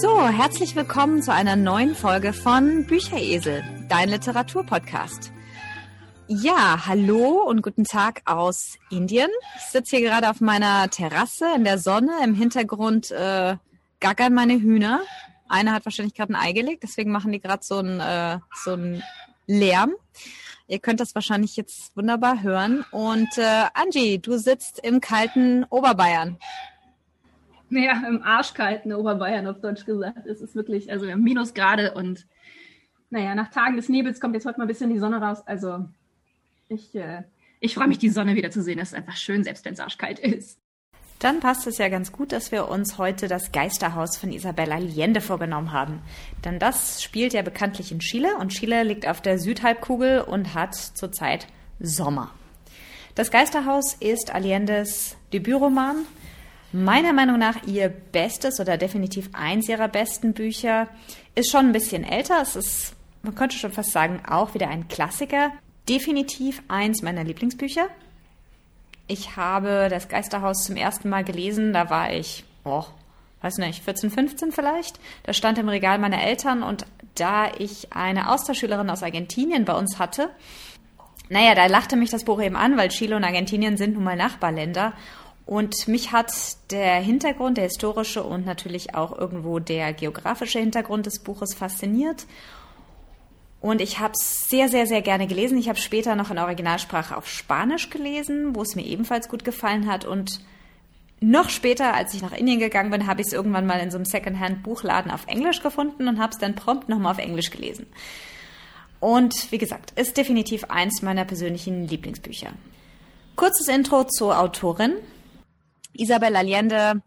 So, herzlich willkommen zu einer neuen Folge von Bücheresel, dein Literaturpodcast. Ja, hallo und guten Tag aus Indien. Ich sitze hier gerade auf meiner Terrasse in der Sonne. Im Hintergrund äh, gackern meine Hühner. Eine hat wahrscheinlich gerade ein Ei gelegt, deswegen machen die gerade so einen äh, so Lärm. Ihr könnt das wahrscheinlich jetzt wunderbar hören. Und äh, Angie, du sitzt im kalten Oberbayern. Ja, im arschkalten Oberbayern auf Deutsch gesagt. Es ist wirklich, also wir haben Minusgrade und naja, nach Tagen des Nebels kommt jetzt heute mal ein bisschen die Sonne raus. Also ich, äh, ich freue mich, die Sonne wieder zu sehen. Das ist einfach schön, selbst wenn es arschkalt ist. Dann passt es ja ganz gut, dass wir uns heute das Geisterhaus von Isabella Allende vorgenommen haben. Denn das spielt ja bekanntlich in Chile und Chile liegt auf der Südhalbkugel und hat zurzeit Sommer. Das Geisterhaus ist Allendes Debütroman. Meiner Meinung nach ihr bestes oder definitiv eins ihrer besten Bücher. Ist schon ein bisschen älter. Es ist, man könnte schon fast sagen, auch wieder ein Klassiker. Definitiv eins meiner Lieblingsbücher. Ich habe das Geisterhaus zum ersten Mal gelesen, da war ich, oh, weiß nicht, 14, 15 vielleicht. Da stand im Regal meiner Eltern und da ich eine Austauschschülerin aus Argentinien bei uns hatte, naja, da lachte mich das Buch eben an, weil Chile und Argentinien sind nun mal Nachbarländer. Und mich hat der Hintergrund, der historische und natürlich auch irgendwo der geografische Hintergrund des Buches fasziniert. Und ich habe es sehr, sehr, sehr gerne gelesen. Ich habe später noch in Originalsprache auf Spanisch gelesen, wo es mir ebenfalls gut gefallen hat. Und noch später, als ich nach Indien gegangen bin, habe ich es irgendwann mal in so einem Secondhand-Buchladen auf Englisch gefunden und habe es dann prompt nochmal auf Englisch gelesen. Und wie gesagt, ist definitiv eins meiner persönlichen Lieblingsbücher. Kurzes Intro zur Autorin. Isabel Allende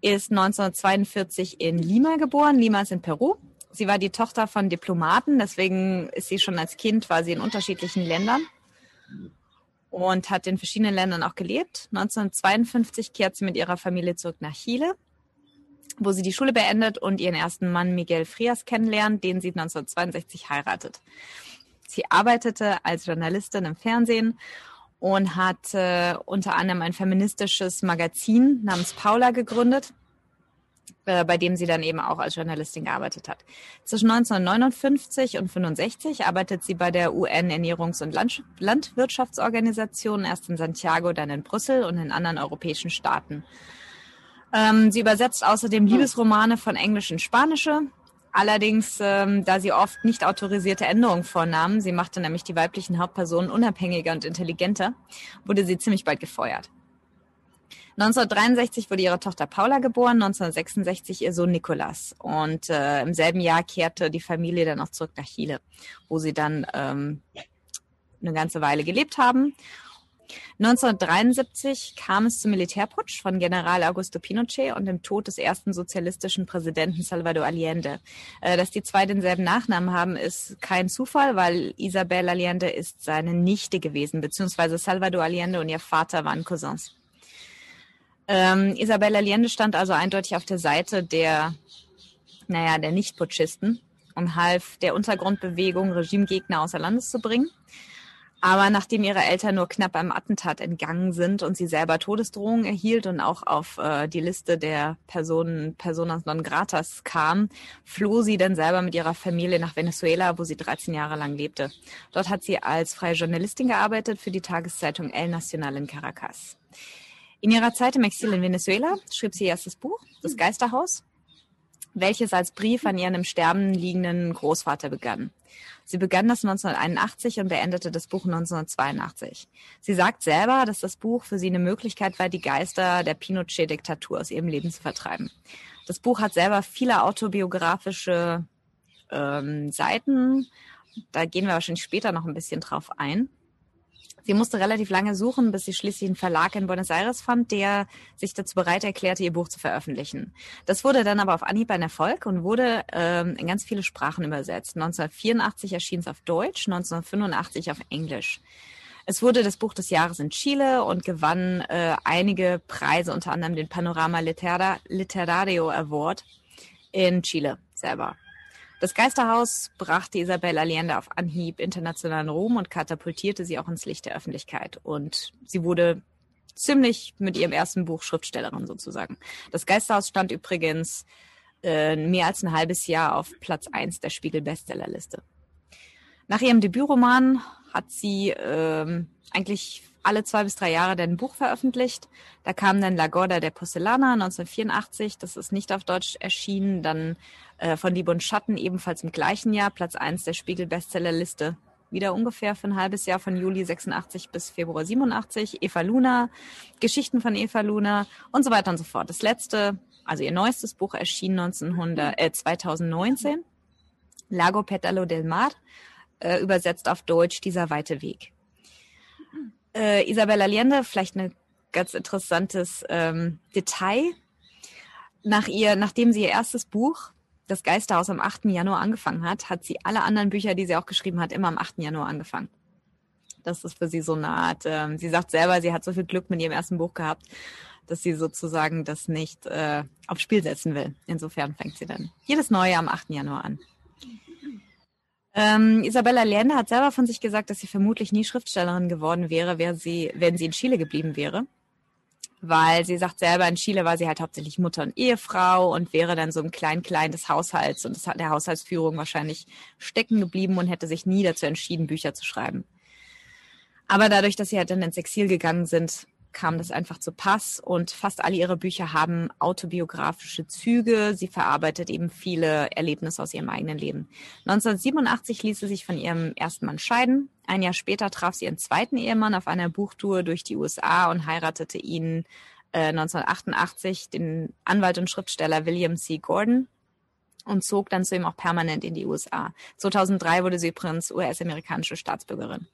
ist 1942 in Lima geboren. Lima ist in Peru. Sie war die Tochter von Diplomaten, deswegen ist sie schon als Kind war sie in unterschiedlichen Ländern und hat in verschiedenen Ländern auch gelebt. 1952 kehrt sie mit ihrer Familie zurück nach Chile, wo sie die Schule beendet und ihren ersten Mann Miguel Frias kennenlernt, den sie 1962 heiratet. Sie arbeitete als Journalistin im Fernsehen und hat äh, unter anderem ein feministisches Magazin namens Paula gegründet äh, bei dem sie dann eben auch als Journalistin gearbeitet hat. Zwischen 1959 und 65 arbeitet sie bei der UN Ernährungs- und Land Landwirtschaftsorganisation, erst in Santiago, dann in Brüssel und in anderen europäischen Staaten. Ähm, sie übersetzt außerdem Liebesromane von Englisch in Spanische. Allerdings, ähm, da sie oft nicht autorisierte Änderungen vornahmen, sie machte nämlich die weiblichen Hauptpersonen unabhängiger und intelligenter, wurde sie ziemlich bald gefeuert. 1963 wurde ihre Tochter Paula geboren, 1966 ihr Sohn Nicolas. Und äh, im selben Jahr kehrte die Familie dann auch zurück nach Chile, wo sie dann ähm, eine ganze Weile gelebt haben. 1973 kam es zum Militärputsch von General Augusto Pinochet und dem Tod des ersten sozialistischen Präsidenten Salvador Allende. Äh, dass die zwei denselben Nachnamen haben, ist kein Zufall, weil Isabel Allende ist seine Nichte gewesen, beziehungsweise Salvador Allende und ihr Vater waren Cousins. Ähm, Isabella Allende stand also eindeutig auf der Seite der, naja, der Nicht-Putschisten und half der Untergrundbewegung, Regimegegner außer Landes zu bringen. Aber nachdem ihre Eltern nur knapp einem Attentat entgangen sind und sie selber Todesdrohungen erhielt und auch auf äh, die Liste der Personen, Personas non gratas kam, floh sie dann selber mit ihrer Familie nach Venezuela, wo sie 13 Jahre lang lebte. Dort hat sie als freie Journalistin gearbeitet für die Tageszeitung El Nacional in Caracas. In ihrer Zeit im Exil in Venezuela schrieb sie ihr erstes Buch, Das Geisterhaus, welches als Brief an ihren im Sterben liegenden Großvater begann. Sie begann das 1981 und beendete das Buch 1982. Sie sagt selber, dass das Buch für sie eine Möglichkeit war, die Geister der Pinochet-Diktatur aus ihrem Leben zu vertreiben. Das Buch hat selber viele autobiografische ähm, Seiten. Da gehen wir wahrscheinlich später noch ein bisschen drauf ein. Sie musste relativ lange suchen, bis sie schließlich einen Verlag in Buenos Aires fand, der sich dazu bereit erklärte, ihr Buch zu veröffentlichen. Das wurde dann aber auf Anhieb ein Erfolg und wurde ähm, in ganz viele Sprachen übersetzt. 1984 erschien es auf Deutsch, 1985 auf Englisch. Es wurde das Buch des Jahres in Chile und gewann äh, einige Preise, unter anderem den Panorama Litera Literario Award in Chile selber. Das Geisterhaus brachte Isabel Allende auf Anhieb internationalen Ruhm und katapultierte sie auch ins Licht der Öffentlichkeit. Und sie wurde ziemlich mit ihrem ersten Buch Schriftstellerin sozusagen. Das Geisterhaus stand übrigens äh, mehr als ein halbes Jahr auf Platz 1 der Spiegel-Bestsellerliste. Nach ihrem Debütroman hat sie ähm, eigentlich alle zwei bis drei Jahre ein Buch veröffentlicht. Da kam dann La Gorda der Porcelana 1984, das ist nicht auf Deutsch erschienen. Dann äh, von Liebe und Schatten ebenfalls im gleichen Jahr, Platz 1 der Spiegel-Bestsellerliste. Wieder ungefähr für ein halbes Jahr von Juli 86 bis Februar 87. Eva Luna, Geschichten von Eva Luna und so weiter und so fort. Das letzte, also ihr neuestes Buch erschien 1900, äh, 2019. Lago Petalo del Mar, äh, übersetzt auf Deutsch Dieser weite Weg äh, Isabel Allende, vielleicht ein ganz interessantes ähm, Detail. Nach ihr, nachdem sie ihr erstes Buch, Das Geisterhaus, am 8. Januar angefangen hat, hat sie alle anderen Bücher, die sie auch geschrieben hat, immer am 8. Januar angefangen. Das ist für sie so eine Art, ähm, sie sagt selber, sie hat so viel Glück mit ihrem ersten Buch gehabt, dass sie sozusagen das nicht äh, aufs Spiel setzen will. Insofern fängt sie dann jedes neue am 8. Januar an. Ähm, Isabella Allende hat selber von sich gesagt, dass sie vermutlich nie Schriftstellerin geworden wäre, wäre sie, wenn sie in Chile geblieben wäre. Weil sie sagt selber, in Chile war sie halt hauptsächlich Mutter und Ehefrau und wäre dann so im Klein-Klein des Haushalts und der Haushaltsführung wahrscheinlich stecken geblieben und hätte sich nie dazu entschieden, Bücher zu schreiben. Aber dadurch, dass sie halt dann ins Exil gegangen sind, kam das einfach zu Pass und fast alle ihre Bücher haben autobiografische Züge. Sie verarbeitet eben viele Erlebnisse aus ihrem eigenen Leben. 1987 ließ sie sich von ihrem ersten Mann scheiden. Ein Jahr später traf sie ihren zweiten Ehemann auf einer Buchtour durch die USA und heiratete ihn äh, 1988, den Anwalt und Schriftsteller William C. Gordon und zog dann zu ihm auch permanent in die USA. 2003 wurde sie übrigens US-amerikanische Staatsbürgerin.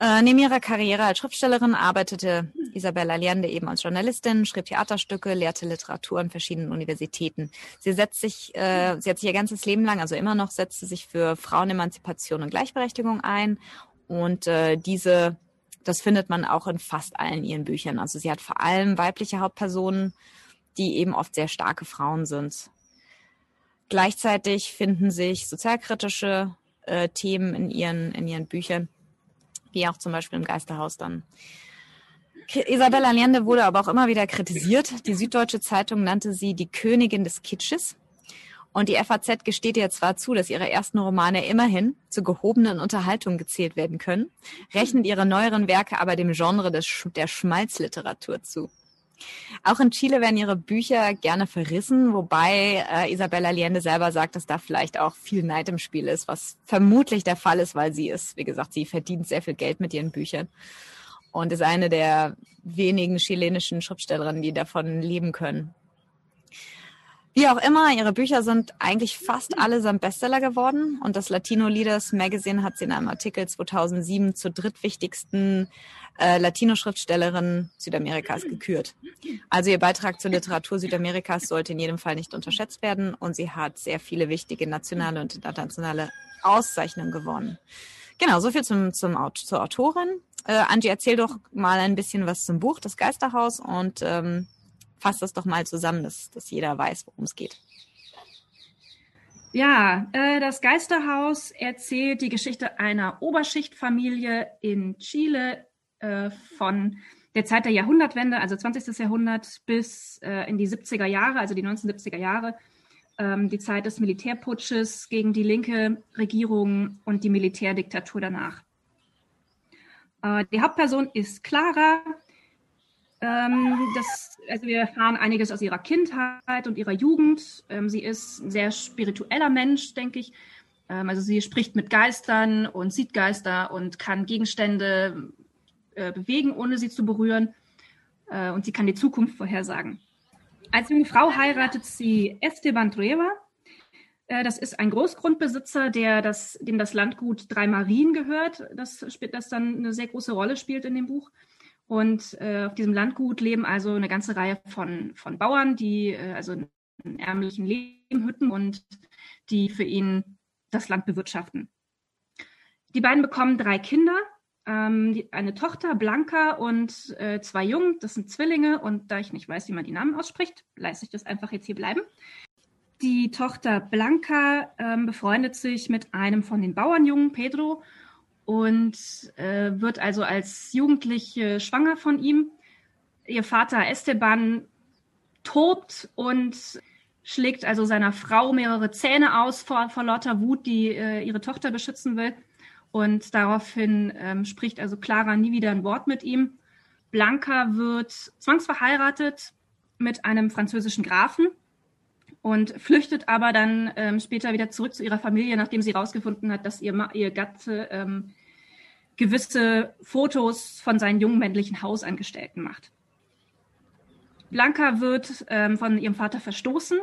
Äh, neben ihrer Karriere als Schriftstellerin arbeitete Isabella Allende eben als Journalistin, schrieb Theaterstücke, lehrte Literatur an verschiedenen Universitäten. Sie setzt sich, äh, sie hat sich ihr ganzes Leben lang, also immer noch, setzte sich für Frauenemanzipation und Gleichberechtigung ein. Und äh, diese, das findet man auch in fast allen ihren Büchern. Also sie hat vor allem weibliche Hauptpersonen, die eben oft sehr starke Frauen sind. Gleichzeitig finden sich sozialkritische äh, Themen in ihren, in ihren Büchern wie auch zum Beispiel im Geisterhaus dann. Isabella Allende wurde aber auch immer wieder kritisiert. Die Süddeutsche Zeitung nannte sie die Königin des Kitsches. Und die FAZ gesteht ihr zwar zu, dass ihre ersten Romane immerhin zur gehobenen Unterhaltung gezählt werden können, rechnet ihre neueren Werke aber dem Genre des, der Schmalzliteratur zu. Auch in Chile werden ihre Bücher gerne verrissen, wobei äh, Isabella Allende selber sagt, dass da vielleicht auch viel Neid im Spiel ist, was vermutlich der Fall ist, weil sie ist, wie gesagt, sie verdient sehr viel Geld mit ihren Büchern und ist eine der wenigen chilenischen Schriftstellerinnen, die davon leben können. Wie auch immer, ihre Bücher sind eigentlich fast allesamt Bestseller geworden und das Latino Leaders Magazine hat sie in einem Artikel 2007 zur drittwichtigsten äh, Latino-Schriftstellerin Südamerikas gekürt. Also ihr Beitrag zur Literatur Südamerikas sollte in jedem Fall nicht unterschätzt werden und sie hat sehr viele wichtige nationale und internationale Auszeichnungen gewonnen. Genau, soviel zum, zum, zur Autorin. Äh, Angie, erzähl doch mal ein bisschen was zum Buch, das Geisterhaus und ähm, fass das doch mal zusammen, dass, dass jeder weiß, worum es geht. Ja, äh, das Geisterhaus erzählt die Geschichte einer Oberschichtfamilie in Chile äh, von der Zeit der Jahrhundertwende, also 20. Jahrhundert, bis äh, in die 70er Jahre, also die 1970er Jahre, ähm, die Zeit des Militärputsches gegen die linke Regierung und die Militärdiktatur danach. Äh, die Hauptperson ist Clara, ähm, das, also wir erfahren einiges aus ihrer Kindheit und ihrer Jugend. Ähm, sie ist ein sehr spiritueller Mensch, denke ich. Ähm, also sie spricht mit Geistern und sieht Geister und kann Gegenstände äh, bewegen, ohne sie zu berühren. Äh, und sie kann die Zukunft vorhersagen. Als junge Frau heiratet sie Esteban Trueba. Äh, das ist ein Großgrundbesitzer, der das, dem das Landgut Drei Marien gehört, das, das dann eine sehr große Rolle spielt in dem Buch. Und äh, auf diesem Landgut leben also eine ganze Reihe von, von Bauern, die äh, also in ärmlichen Lehmhütten und die für ihn das Land bewirtschaften. Die beiden bekommen drei Kinder, ähm, die, eine Tochter, Blanca, und äh, zwei Jungen, das sind Zwillinge. Und da ich nicht weiß, wie man die Namen ausspricht, lasse ich das einfach jetzt hier bleiben. Die Tochter Blanca ähm, befreundet sich mit einem von den Bauernjungen, Pedro, und äh, wird also als Jugendliche schwanger von ihm. Ihr Vater Esteban tobt und schlägt also seiner Frau mehrere Zähne aus vor, vor lauter Wut, die äh, ihre Tochter beschützen will. Und daraufhin ähm, spricht also Clara nie wieder ein Wort mit ihm. Blanca wird zwangsverheiratet mit einem französischen Grafen und flüchtet aber dann ähm, später wieder zurück zu ihrer Familie, nachdem sie herausgefunden hat, dass ihr, ihr Gatte ähm, gewisse Fotos von seinen jungen männlichen Hausangestellten macht. Blanca wird ähm, von ihrem Vater verstoßen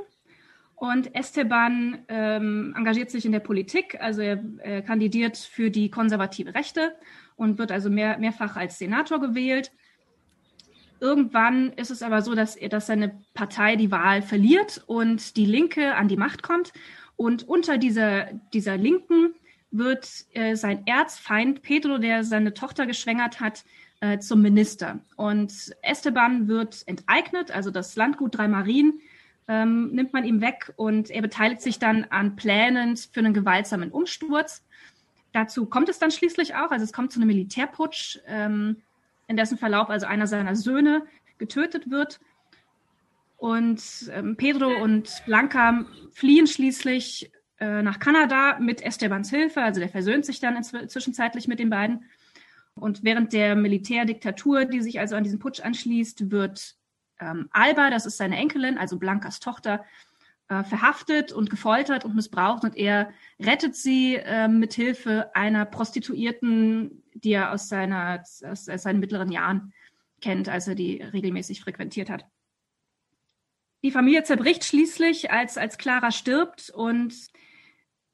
und Esteban ähm, engagiert sich in der Politik, also er äh, kandidiert für die konservative Rechte und wird also mehr, mehrfach als Senator gewählt. Irgendwann ist es aber so, dass, dass seine Partei die Wahl verliert und die Linke an die Macht kommt. Und unter dieser, dieser Linken wird äh, sein Erzfeind Pedro, der seine Tochter geschwängert hat, äh, zum Minister. Und Esteban wird enteignet, also das Landgut Drei Marien ähm, nimmt man ihm weg und er beteiligt sich dann an Plänen für einen gewaltsamen Umsturz. Dazu kommt es dann schließlich auch, also es kommt zu einem Militärputsch, ähm, in dessen Verlauf also einer seiner Söhne getötet wird. Und ähm, Pedro und Blanca fliehen schließlich äh, nach Kanada mit Estebans Hilfe. Also der versöhnt sich dann zwischenzeitlich mit den beiden. Und während der Militärdiktatur, die sich also an diesen Putsch anschließt, wird ähm, Alba, das ist seine Enkelin, also Blancas Tochter, äh, verhaftet und gefoltert und missbraucht. Und er rettet sie äh, mit Hilfe einer Prostituierten, die er aus, seiner, aus, aus seinen mittleren Jahren kennt, als er die regelmäßig frequentiert hat. Die Familie zerbricht schließlich, als, als Clara stirbt und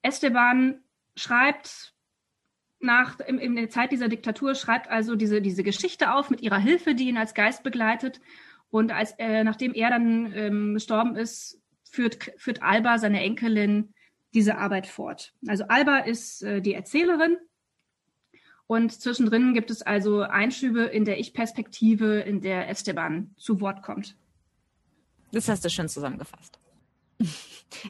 Esteban schreibt nach, in, in der Zeit dieser Diktatur, schreibt also diese, diese Geschichte auf mit ihrer Hilfe, die ihn als Geist begleitet. Und als, äh, nachdem er dann ähm, gestorben ist, führt, führt Alba, seine Enkelin, diese Arbeit fort. Also Alba ist äh, die Erzählerin und zwischendrin gibt es also Einschübe in der Ich-Perspektive, in der Esteban zu Wort kommt. Das hast du schön zusammengefasst.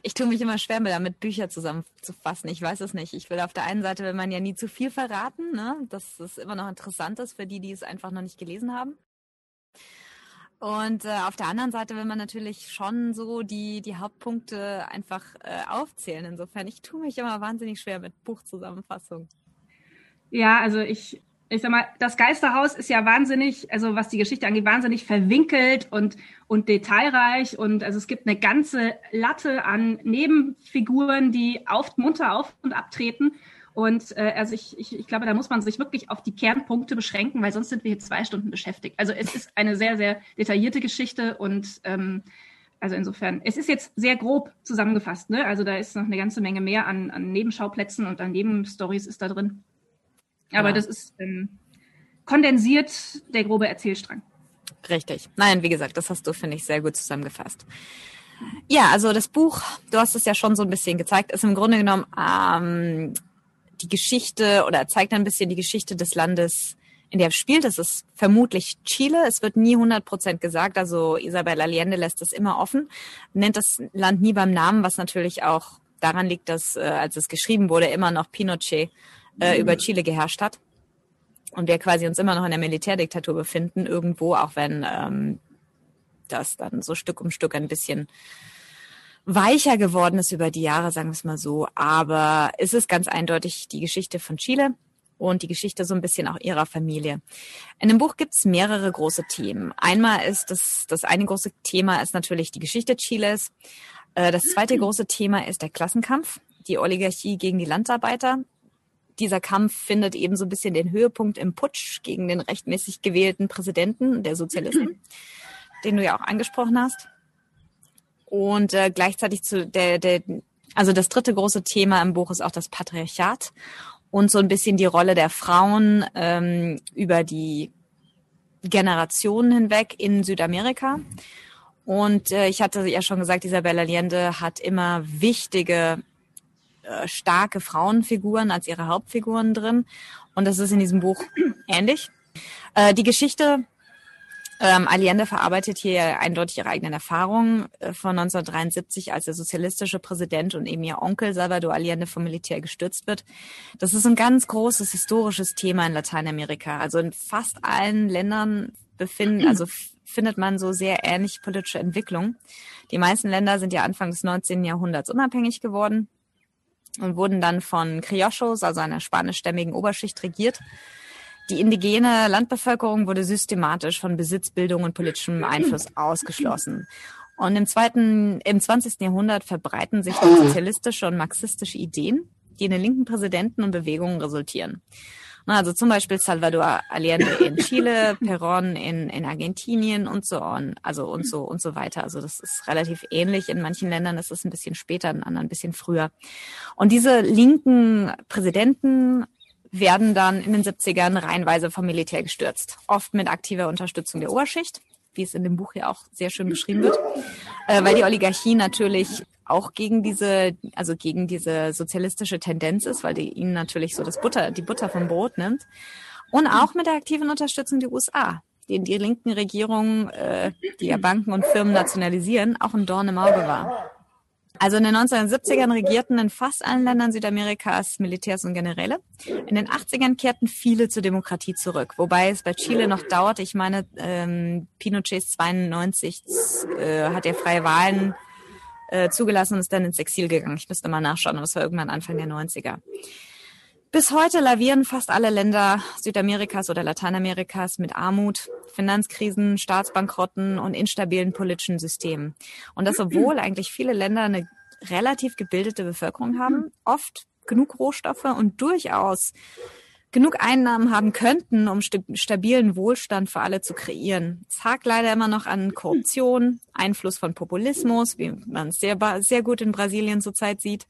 Ich tue mich immer schwer damit, Bücher zusammenzufassen. Ich weiß es nicht. Ich will auf der einen Seite, will man ja nie zu viel verraten, ne? dass es immer noch interessant ist für die, die es einfach noch nicht gelesen haben. Und äh, auf der anderen Seite will man natürlich schon so die, die Hauptpunkte einfach äh, aufzählen. Insofern, ich tue mich immer wahnsinnig schwer mit Buchzusammenfassung. Ja, also ich ich sag mal, das Geisterhaus ist ja wahnsinnig, also was die Geschichte angeht, wahnsinnig verwinkelt und, und detailreich. Und also es gibt eine ganze Latte an Nebenfiguren, die auf, munter auf und abtreten. Und äh, also ich, ich, ich glaube, da muss man sich wirklich auf die Kernpunkte beschränken, weil sonst sind wir hier zwei Stunden beschäftigt. Also es ist eine sehr, sehr detaillierte Geschichte und ähm, also insofern, es ist jetzt sehr grob zusammengefasst, ne? Also da ist noch eine ganze Menge mehr an, an Nebenschauplätzen und an Nebenstories ist da drin. Aber ja. das ist ähm, kondensiert der grobe Erzählstrang. Richtig. Nein, wie gesagt, das hast du, finde ich, sehr gut zusammengefasst. Ja, also das Buch, du hast es ja schon so ein bisschen gezeigt, ist im Grunde genommen ähm, die Geschichte oder zeigt ein bisschen die Geschichte des Landes, in der es spielt. Das ist vermutlich Chile. Es wird nie 100 Prozent gesagt. Also Isabel Allende lässt es immer offen, nennt das Land nie beim Namen, was natürlich auch daran liegt, dass, äh, als es geschrieben wurde, immer noch Pinochet äh, über Chile geherrscht hat. Und wir quasi uns immer noch in der Militärdiktatur befinden, irgendwo, auch wenn ähm, das dann so Stück um Stück ein bisschen weicher geworden ist über die Jahre, sagen wir es mal so. Aber es ist ganz eindeutig die Geschichte von Chile und die Geschichte so ein bisschen auch ihrer Familie. In dem Buch gibt es mehrere große Themen. Einmal ist das, das eine große Thema ist natürlich die Geschichte Chiles. Äh, das zweite große Thema ist der Klassenkampf, die Oligarchie gegen die Landarbeiter dieser Kampf findet eben so ein bisschen den Höhepunkt im Putsch gegen den rechtmäßig gewählten Präsidenten der Sozialisten, den du ja auch angesprochen hast. Und äh, gleichzeitig zu der, der, also das dritte große Thema im Buch ist auch das Patriarchat und so ein bisschen die Rolle der Frauen ähm, über die Generationen hinweg in Südamerika. Und äh, ich hatte ja schon gesagt, Isabella Allende hat immer wichtige äh, starke Frauenfiguren als ihre Hauptfiguren drin. Und das ist in diesem Buch ähnlich. Äh, die Geschichte ähm, Allende verarbeitet hier eindeutig ihre eigenen Erfahrungen äh, von 1973, als der sozialistische Präsident und eben ihr Onkel Salvador Allende vom Militär gestürzt wird. Das ist ein ganz großes historisches Thema in Lateinamerika. Also in fast allen Ländern befinden, also findet man so sehr ähnliche politische Entwicklung. Die meisten Länder sind ja Anfang des 19. Jahrhunderts unabhängig geworden und wurden dann von Criollos, also einer spanischstämmigen Oberschicht, regiert. Die indigene Landbevölkerung wurde systematisch von Besitzbildung und politischem Einfluss ausgeschlossen. Und im zweiten, im 20. Jahrhundert verbreiten sich sozialistische und marxistische Ideen, die in den linken Präsidenten und Bewegungen resultieren. Also zum Beispiel Salvador Allende in Chile, Perón in, in Argentinien und so on, also und so und so weiter. Also das ist relativ ähnlich. In manchen Ländern ist es ein bisschen später, in anderen ein bisschen früher. Und diese linken Präsidenten werden dann in den 70ern reihenweise vom Militär gestürzt. Oft mit aktiver Unterstützung der Oberschicht, wie es in dem Buch ja auch sehr schön beschrieben wird, äh, weil die Oligarchie natürlich auch gegen diese, also gegen diese sozialistische Tendenz ist, weil die ihnen natürlich so das Butter, die Butter vom Brot nimmt. Und auch mit der aktiven Unterstützung der USA, die in die linken Regierungen, äh, die ja Banken und Firmen nationalisieren, auch ein Dorn im Auge war. Also in den 1970ern regierten in fast allen Ländern Südamerikas Militärs und Generäle. In den 80ern kehrten viele zur Demokratie zurück, wobei es bei Chile noch dauert. Ich meine, ähm, Pinochets 92 äh, hat er freie Wahlen äh, zugelassen und ist dann ins Exil gegangen. Ich müsste mal nachschauen, aber es war irgendwann Anfang der 90er. Bis heute lavieren fast alle Länder Südamerikas oder Lateinamerikas mit Armut, Finanzkrisen, Staatsbankrotten und instabilen politischen Systemen. Und das, obwohl eigentlich viele Länder eine relativ gebildete Bevölkerung haben, oft genug Rohstoffe und durchaus genug Einnahmen haben könnten, um stabilen Wohlstand für alle zu kreieren. Es hakt leider immer noch an Korruption, Einfluss von Populismus, wie man es sehr, sehr gut in Brasilien zurzeit sieht,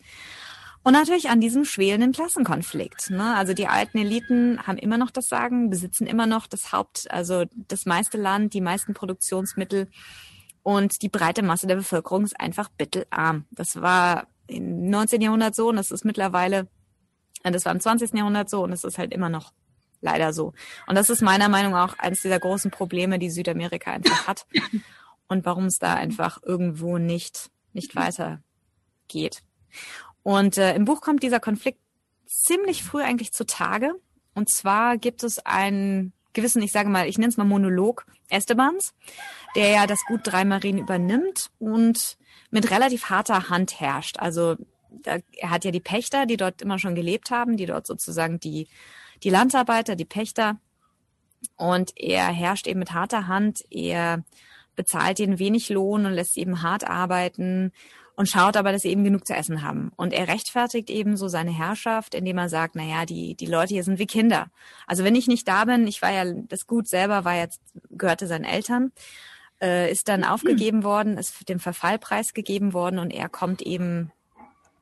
und natürlich an diesem schwelenden Klassenkonflikt. Ne? Also die alten Eliten haben immer noch das Sagen, besitzen immer noch das Haupt, also das meiste Land, die meisten Produktionsmittel. Und die breite Masse der Bevölkerung ist einfach bittelarm. Das war im 19. Jahrhundert so und das ist mittlerweile, das war im 20. Jahrhundert so und es ist halt immer noch leider so. Und das ist meiner Meinung nach eines dieser großen Probleme, die Südamerika einfach hat und warum es da einfach irgendwo nicht, nicht weitergeht. Und äh, im Buch kommt dieser Konflikt ziemlich früh eigentlich zutage. Und zwar gibt es einen gewissen, ich sage mal, ich nenne es mal Monolog Estebans, der ja das Gut Drei Marien übernimmt und mit relativ harter Hand herrscht. Also er hat ja die Pächter, die dort immer schon gelebt haben, die dort sozusagen die, die Landarbeiter, die Pächter. Und er herrscht eben mit harter Hand. Er bezahlt ihnen wenig Lohn und lässt sie eben hart arbeiten und schaut aber, dass sie eben genug zu essen haben. Und er rechtfertigt eben so seine Herrschaft, indem er sagt, na ja, die, die Leute hier sind wie Kinder. Also wenn ich nicht da bin, ich war ja, das Gut selber war jetzt, gehörte seinen Eltern, äh, ist dann aufgegeben worden, ist dem Verfall preisgegeben worden und er kommt eben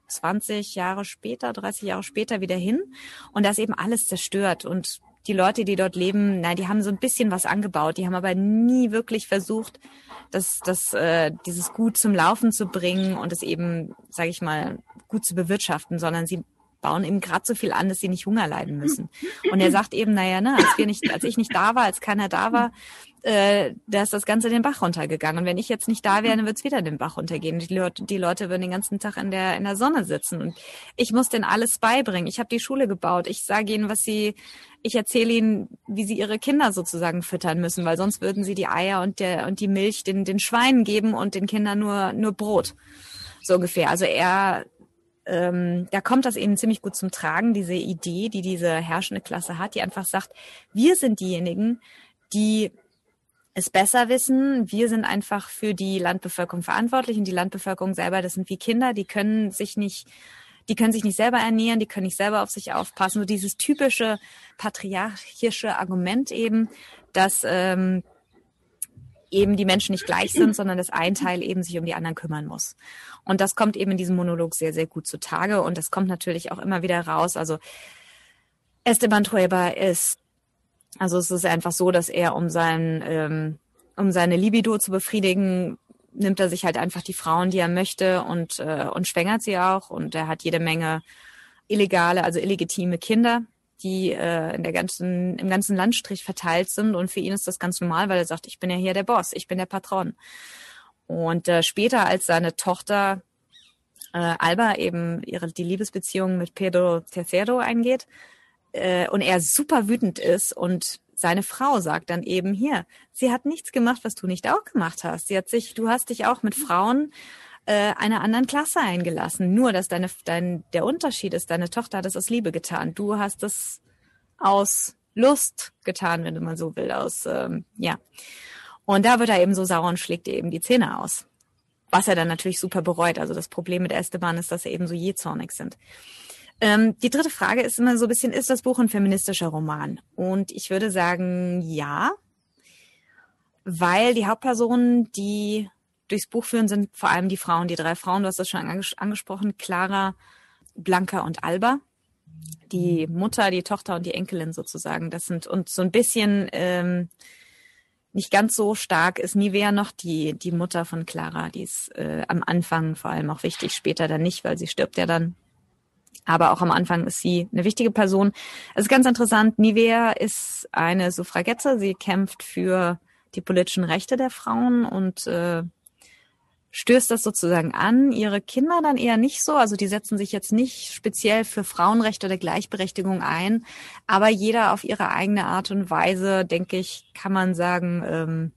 20 Jahre später, 30 Jahre später wieder hin und das eben alles zerstört und die Leute, die dort leben, na, die haben so ein bisschen was angebaut, die haben aber nie wirklich versucht, das, das, äh, dieses Gut zum Laufen zu bringen und es eben, sage ich mal, gut zu bewirtschaften, sondern sie bauen eben gerade so viel an, dass sie nicht Hunger leiden müssen. Und er sagt eben, naja, ne, als wir nicht, als ich nicht da war, als keiner da war, äh, da ist das Ganze den Bach runtergegangen. Und wenn ich jetzt nicht da wäre, dann wird es wieder den Bach runtergehen. Die Leute, die Leute würden den ganzen Tag in der, in der Sonne sitzen. Und ich muss denen alles beibringen. Ich habe die Schule gebaut. Ich sage ihnen, was sie, ich erzähle ihnen, wie sie ihre Kinder sozusagen füttern müssen, weil sonst würden sie die Eier und der und die Milch den, den Schweinen geben und den Kindern nur, nur Brot. So ungefähr. Also er ähm, da kommt das eben ziemlich gut zum Tragen, diese Idee, die diese herrschende Klasse hat, die einfach sagt, wir sind diejenigen, die es besser wissen. Wir sind einfach für die Landbevölkerung verantwortlich und die Landbevölkerung selber, das sind wie Kinder, die können sich nicht die können sich nicht selber ernähren, die können nicht selber auf sich aufpassen. So dieses typische patriarchische Argument eben, dass ähm, eben die Menschen nicht gleich sind, sondern dass ein Teil eben sich um die anderen kümmern muss. Und das kommt eben in diesem Monolog sehr, sehr gut zutage. Und das kommt natürlich auch immer wieder raus. Also Esteban Trueba ist, also es ist einfach so, dass er um sein, ähm, um seine Libido zu befriedigen, nimmt er sich halt einfach die Frauen, die er möchte und, äh, und schwängert sie auch. Und er hat jede Menge illegale, also illegitime Kinder, die äh, in der ganzen, im ganzen Landstrich verteilt sind. Und für ihn ist das ganz normal, weil er sagt, ich bin ja hier der Boss, ich bin der Patron. Und äh, später, als seine Tochter äh, Alba eben ihre die Liebesbeziehung mit Pedro Tercero eingeht äh, und er super wütend ist und seine Frau sagt dann eben hier, sie hat nichts gemacht, was du nicht auch gemacht hast. Sie hat sich, du hast dich auch mit Frauen äh, einer anderen Klasse eingelassen. Nur, dass deine, dein, der Unterschied ist, deine Tochter hat es aus Liebe getan. Du hast es aus Lust getan, wenn du mal so will, aus, ähm, ja. Und da wird er eben so sauer und schlägt ihr eben die Zähne aus. Was er dann natürlich super bereut. Also das Problem mit Esteban ist, dass er eben so jähzornig sind. Ähm, die dritte Frage ist immer so ein bisschen, ist das Buch ein feministischer Roman? Und ich würde sagen, ja, weil die Hauptpersonen, die durchs Buch führen, sind vor allem die Frauen, die drei Frauen, du hast das schon anges angesprochen, Clara, Blanca und Alba. Die Mutter, die Tochter und die Enkelin sozusagen. Das sind und so ein bisschen ähm, nicht ganz so stark ist Nivea noch die, die Mutter von Clara. Die ist äh, am Anfang vor allem auch wichtig, später dann nicht, weil sie stirbt ja dann aber auch am Anfang ist sie eine wichtige Person. Es ist ganz interessant. Nivea ist eine Suffragette. Sie kämpft für die politischen Rechte der Frauen und äh, stößt das sozusagen an. Ihre Kinder dann eher nicht so. Also die setzen sich jetzt nicht speziell für Frauenrechte oder Gleichberechtigung ein. Aber jeder auf ihre eigene Art und Weise, denke ich, kann man sagen, ähm,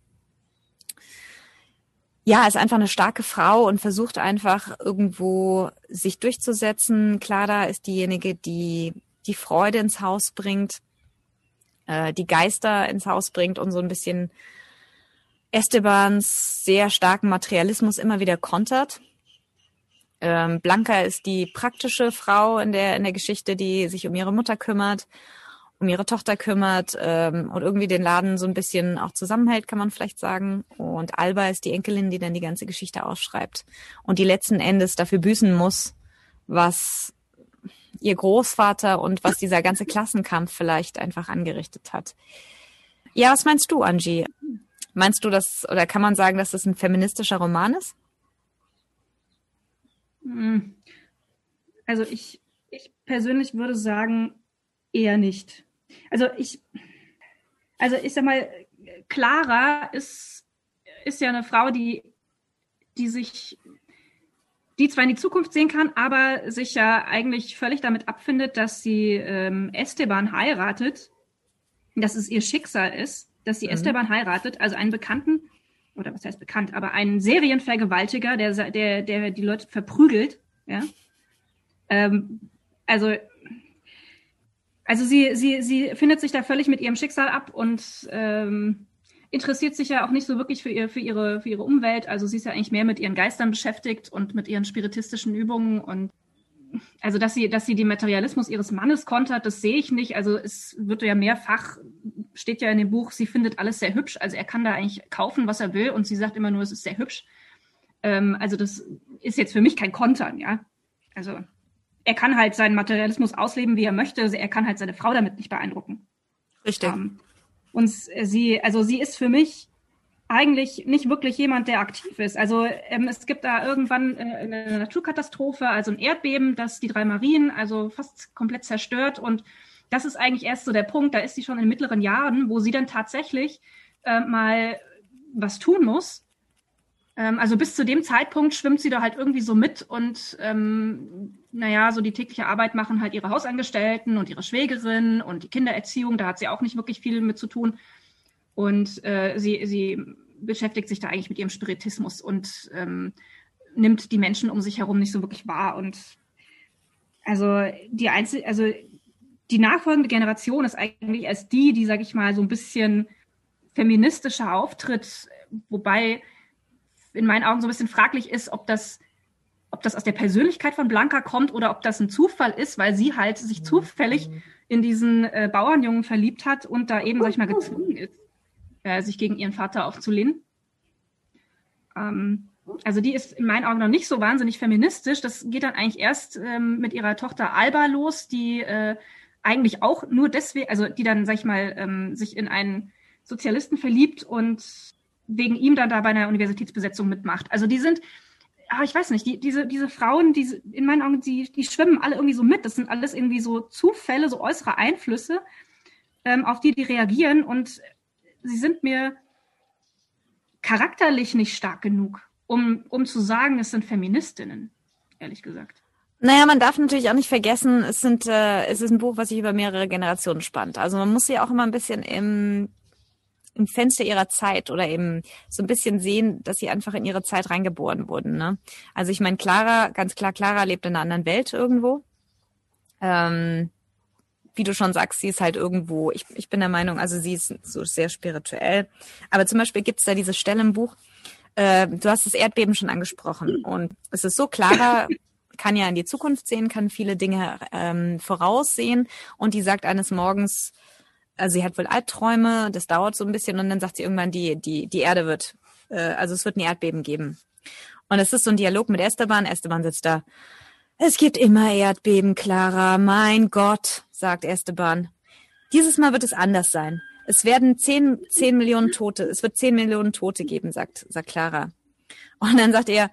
ja, ist einfach eine starke Frau und versucht einfach irgendwo sich durchzusetzen. Clara ist diejenige, die die Freude ins Haus bringt, äh, die Geister ins Haus bringt und so ein bisschen Estebans sehr starken Materialismus immer wieder kontert. Ähm, Blanca ist die praktische Frau in der, in der Geschichte, die sich um ihre Mutter kümmert um ihre Tochter kümmert ähm, und irgendwie den Laden so ein bisschen auch zusammenhält, kann man vielleicht sagen. Und Alba ist die Enkelin, die dann die ganze Geschichte ausschreibt und die letzten Endes dafür büßen muss, was ihr Großvater und was dieser ganze Klassenkampf vielleicht einfach angerichtet hat. Ja, was meinst du, Angie? Meinst du das, oder kann man sagen, dass das ein feministischer Roman ist? Hm. Also ich, ich persönlich würde sagen, eher nicht. Also ich, also ich sag mal, Clara ist, ist ja eine Frau, die, die sich, die zwar in die Zukunft sehen kann, aber sich ja eigentlich völlig damit abfindet, dass sie ähm, Esteban heiratet, dass es ihr Schicksal ist, dass sie mhm. Esteban heiratet, also einen Bekannten, oder was heißt bekannt, aber einen Serienvergewaltiger, der, der, der die Leute verprügelt, ja. Ähm, also also sie, sie, sie findet sich da völlig mit ihrem Schicksal ab und ähm, interessiert sich ja auch nicht so wirklich für, ihr, für, ihre, für ihre Umwelt. Also sie ist ja eigentlich mehr mit ihren Geistern beschäftigt und mit ihren spiritistischen Übungen und also dass sie, dass sie den Materialismus ihres Mannes kontert, das sehe ich nicht. Also es wird ja mehrfach, steht ja in dem Buch, sie findet alles sehr hübsch. Also er kann da eigentlich kaufen, was er will und sie sagt immer nur, es ist sehr hübsch. Ähm, also das ist jetzt für mich kein Kontern, ja. Also er kann halt seinen Materialismus ausleben, wie er möchte. Er kann halt seine Frau damit nicht beeindrucken. Richtig. Um, ähm, und sie, also sie ist für mich eigentlich nicht wirklich jemand, der aktiv ist. Also ähm, es gibt da irgendwann äh, eine Naturkatastrophe, also ein Erdbeben, das die drei Marien also fast komplett zerstört. Und das ist eigentlich erst so der Punkt, da ist sie schon in mittleren Jahren, wo sie dann tatsächlich äh, mal was tun muss. Ähm, also bis zu dem Zeitpunkt schwimmt sie da halt irgendwie so mit und ähm, naja, so die tägliche Arbeit machen halt ihre Hausangestellten und ihre Schwägerin und die Kindererziehung, da hat sie auch nicht wirklich viel mit zu tun. Und äh, sie, sie beschäftigt sich da eigentlich mit ihrem Spiritismus und ähm, nimmt die Menschen um sich herum nicht so wirklich wahr. Und also die Einzel also die nachfolgende Generation ist eigentlich erst die, die, sag ich mal, so ein bisschen feministischer auftritt, wobei in meinen Augen so ein bisschen fraglich ist, ob das, ob das aus der Persönlichkeit von Blanca kommt oder ob das ein Zufall ist, weil sie halt sich mhm. zufällig in diesen äh, Bauernjungen verliebt hat und da eben, sag ich mal, gezwungen ist, äh, sich gegen ihren Vater aufzulehnen. Ähm, also die ist in meinen Augen noch nicht so wahnsinnig feministisch. Das geht dann eigentlich erst ähm, mit ihrer Tochter Alba los, die äh, eigentlich auch nur deswegen, also die dann, sag ich mal, ähm, sich in einen Sozialisten verliebt und wegen ihm dann da bei einer Universitätsbesetzung mitmacht. Also die sind, ah, ich weiß nicht, die, diese, diese Frauen, die in meinen Augen, die, die schwimmen alle irgendwie so mit. Das sind alles irgendwie so Zufälle, so äußere Einflüsse, ähm, auf die die reagieren. Und sie sind mir charakterlich nicht stark genug, um, um zu sagen, es sind Feministinnen, ehrlich gesagt. Naja, man darf natürlich auch nicht vergessen, es sind, äh, es ist ein Buch, was sich über mehrere Generationen spannt. Also man muss sie auch immer ein bisschen im, im Fenster ihrer Zeit oder eben so ein bisschen sehen, dass sie einfach in ihre Zeit reingeboren wurden. Ne? Also ich meine, Clara, ganz klar, Clara lebt in einer anderen Welt irgendwo. Ähm, wie du schon sagst, sie ist halt irgendwo, ich, ich bin der Meinung, also sie ist so sehr spirituell. Aber zum Beispiel gibt es da diese Stelle im Buch, äh, du hast das Erdbeben schon angesprochen und es ist so, Clara kann ja in die Zukunft sehen, kann viele Dinge ähm, voraussehen und die sagt eines Morgens, also sie hat wohl Albträume, das dauert so ein bisschen und dann sagt sie irgendwann, die, die, die Erde wird, äh, also es wird ein Erdbeben geben. Und es ist so ein Dialog mit Esteban. Esteban sitzt da. Es gibt immer Erdbeben, Clara. Mein Gott, sagt Esteban. Dieses Mal wird es anders sein. Es werden zehn, zehn Millionen Tote, es wird zehn Millionen Tote geben, sagt, sagt Clara. Und dann sagt er,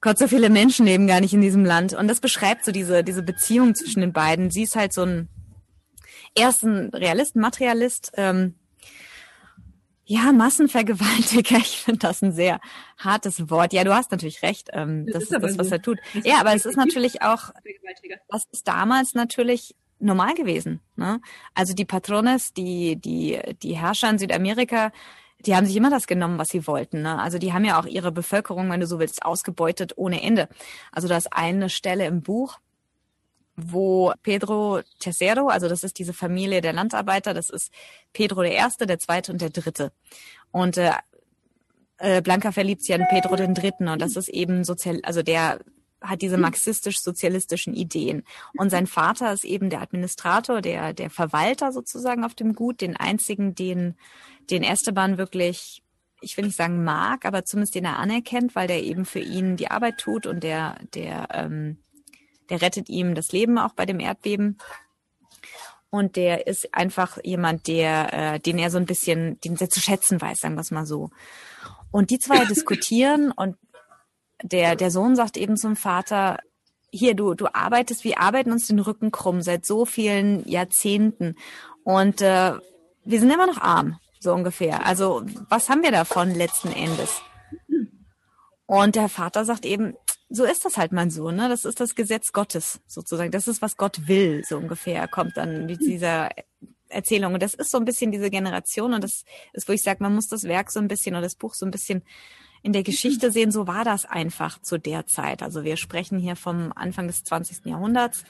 Gott, so viele Menschen leben gar nicht in diesem Land. Und das beschreibt so diese, diese Beziehung zwischen den beiden. Sie ist halt so ein, er ist ein Realist, ein Materialist, ähm, ja, Massenvergewaltiger, ich finde das ein sehr hartes Wort. Ja, du hast natürlich recht. Ähm, das, das ist, ist das, was so. er tut. Ja, aber es ist natürlich auch, das ist damals natürlich normal gewesen. Ne? Also die Patrones, die, die, die Herrscher in Südamerika, die haben sich immer das genommen, was sie wollten. Ne? Also die haben ja auch ihre Bevölkerung, wenn du so willst, ausgebeutet ohne Ende. Also da ist eine Stelle im Buch, wo Pedro Tercero, also das ist diese Familie der Landarbeiter, das ist Pedro der Erste, der Zweite und der Dritte. Und äh, äh, Blanca verliebt sich an Pedro den Dritten und das ist eben sozial, also der hat diese marxistisch-sozialistischen Ideen. Und sein Vater ist eben der Administrator, der, der Verwalter sozusagen auf dem Gut, den einzigen, den, den Esteban wirklich, ich will nicht sagen mag, aber zumindest den er anerkennt, weil der eben für ihn die Arbeit tut und der, der, ähm, der rettet ihm das Leben auch bei dem Erdbeben. Und der ist einfach jemand, der, äh, den er so ein bisschen, den er zu schätzen weiß, sagen wir es mal so. Und die zwei diskutieren und der, der Sohn sagt eben zum Vater, hier, du, du arbeitest, wir arbeiten uns den Rücken krumm seit so vielen Jahrzehnten. Und äh, wir sind immer noch arm, so ungefähr. Also was haben wir davon letzten Endes? Und der Vater sagt eben, so ist das halt mein Sohn, ne? Das ist das Gesetz Gottes sozusagen. Das ist, was Gott will, so ungefähr, kommt dann mit dieser Erzählung. Und das ist so ein bisschen diese Generation und das ist, wo ich sage, man muss das Werk so ein bisschen oder das Buch so ein bisschen in der Geschichte sehen, so war das einfach zu der Zeit. Also wir sprechen hier vom Anfang des 20. Jahrhunderts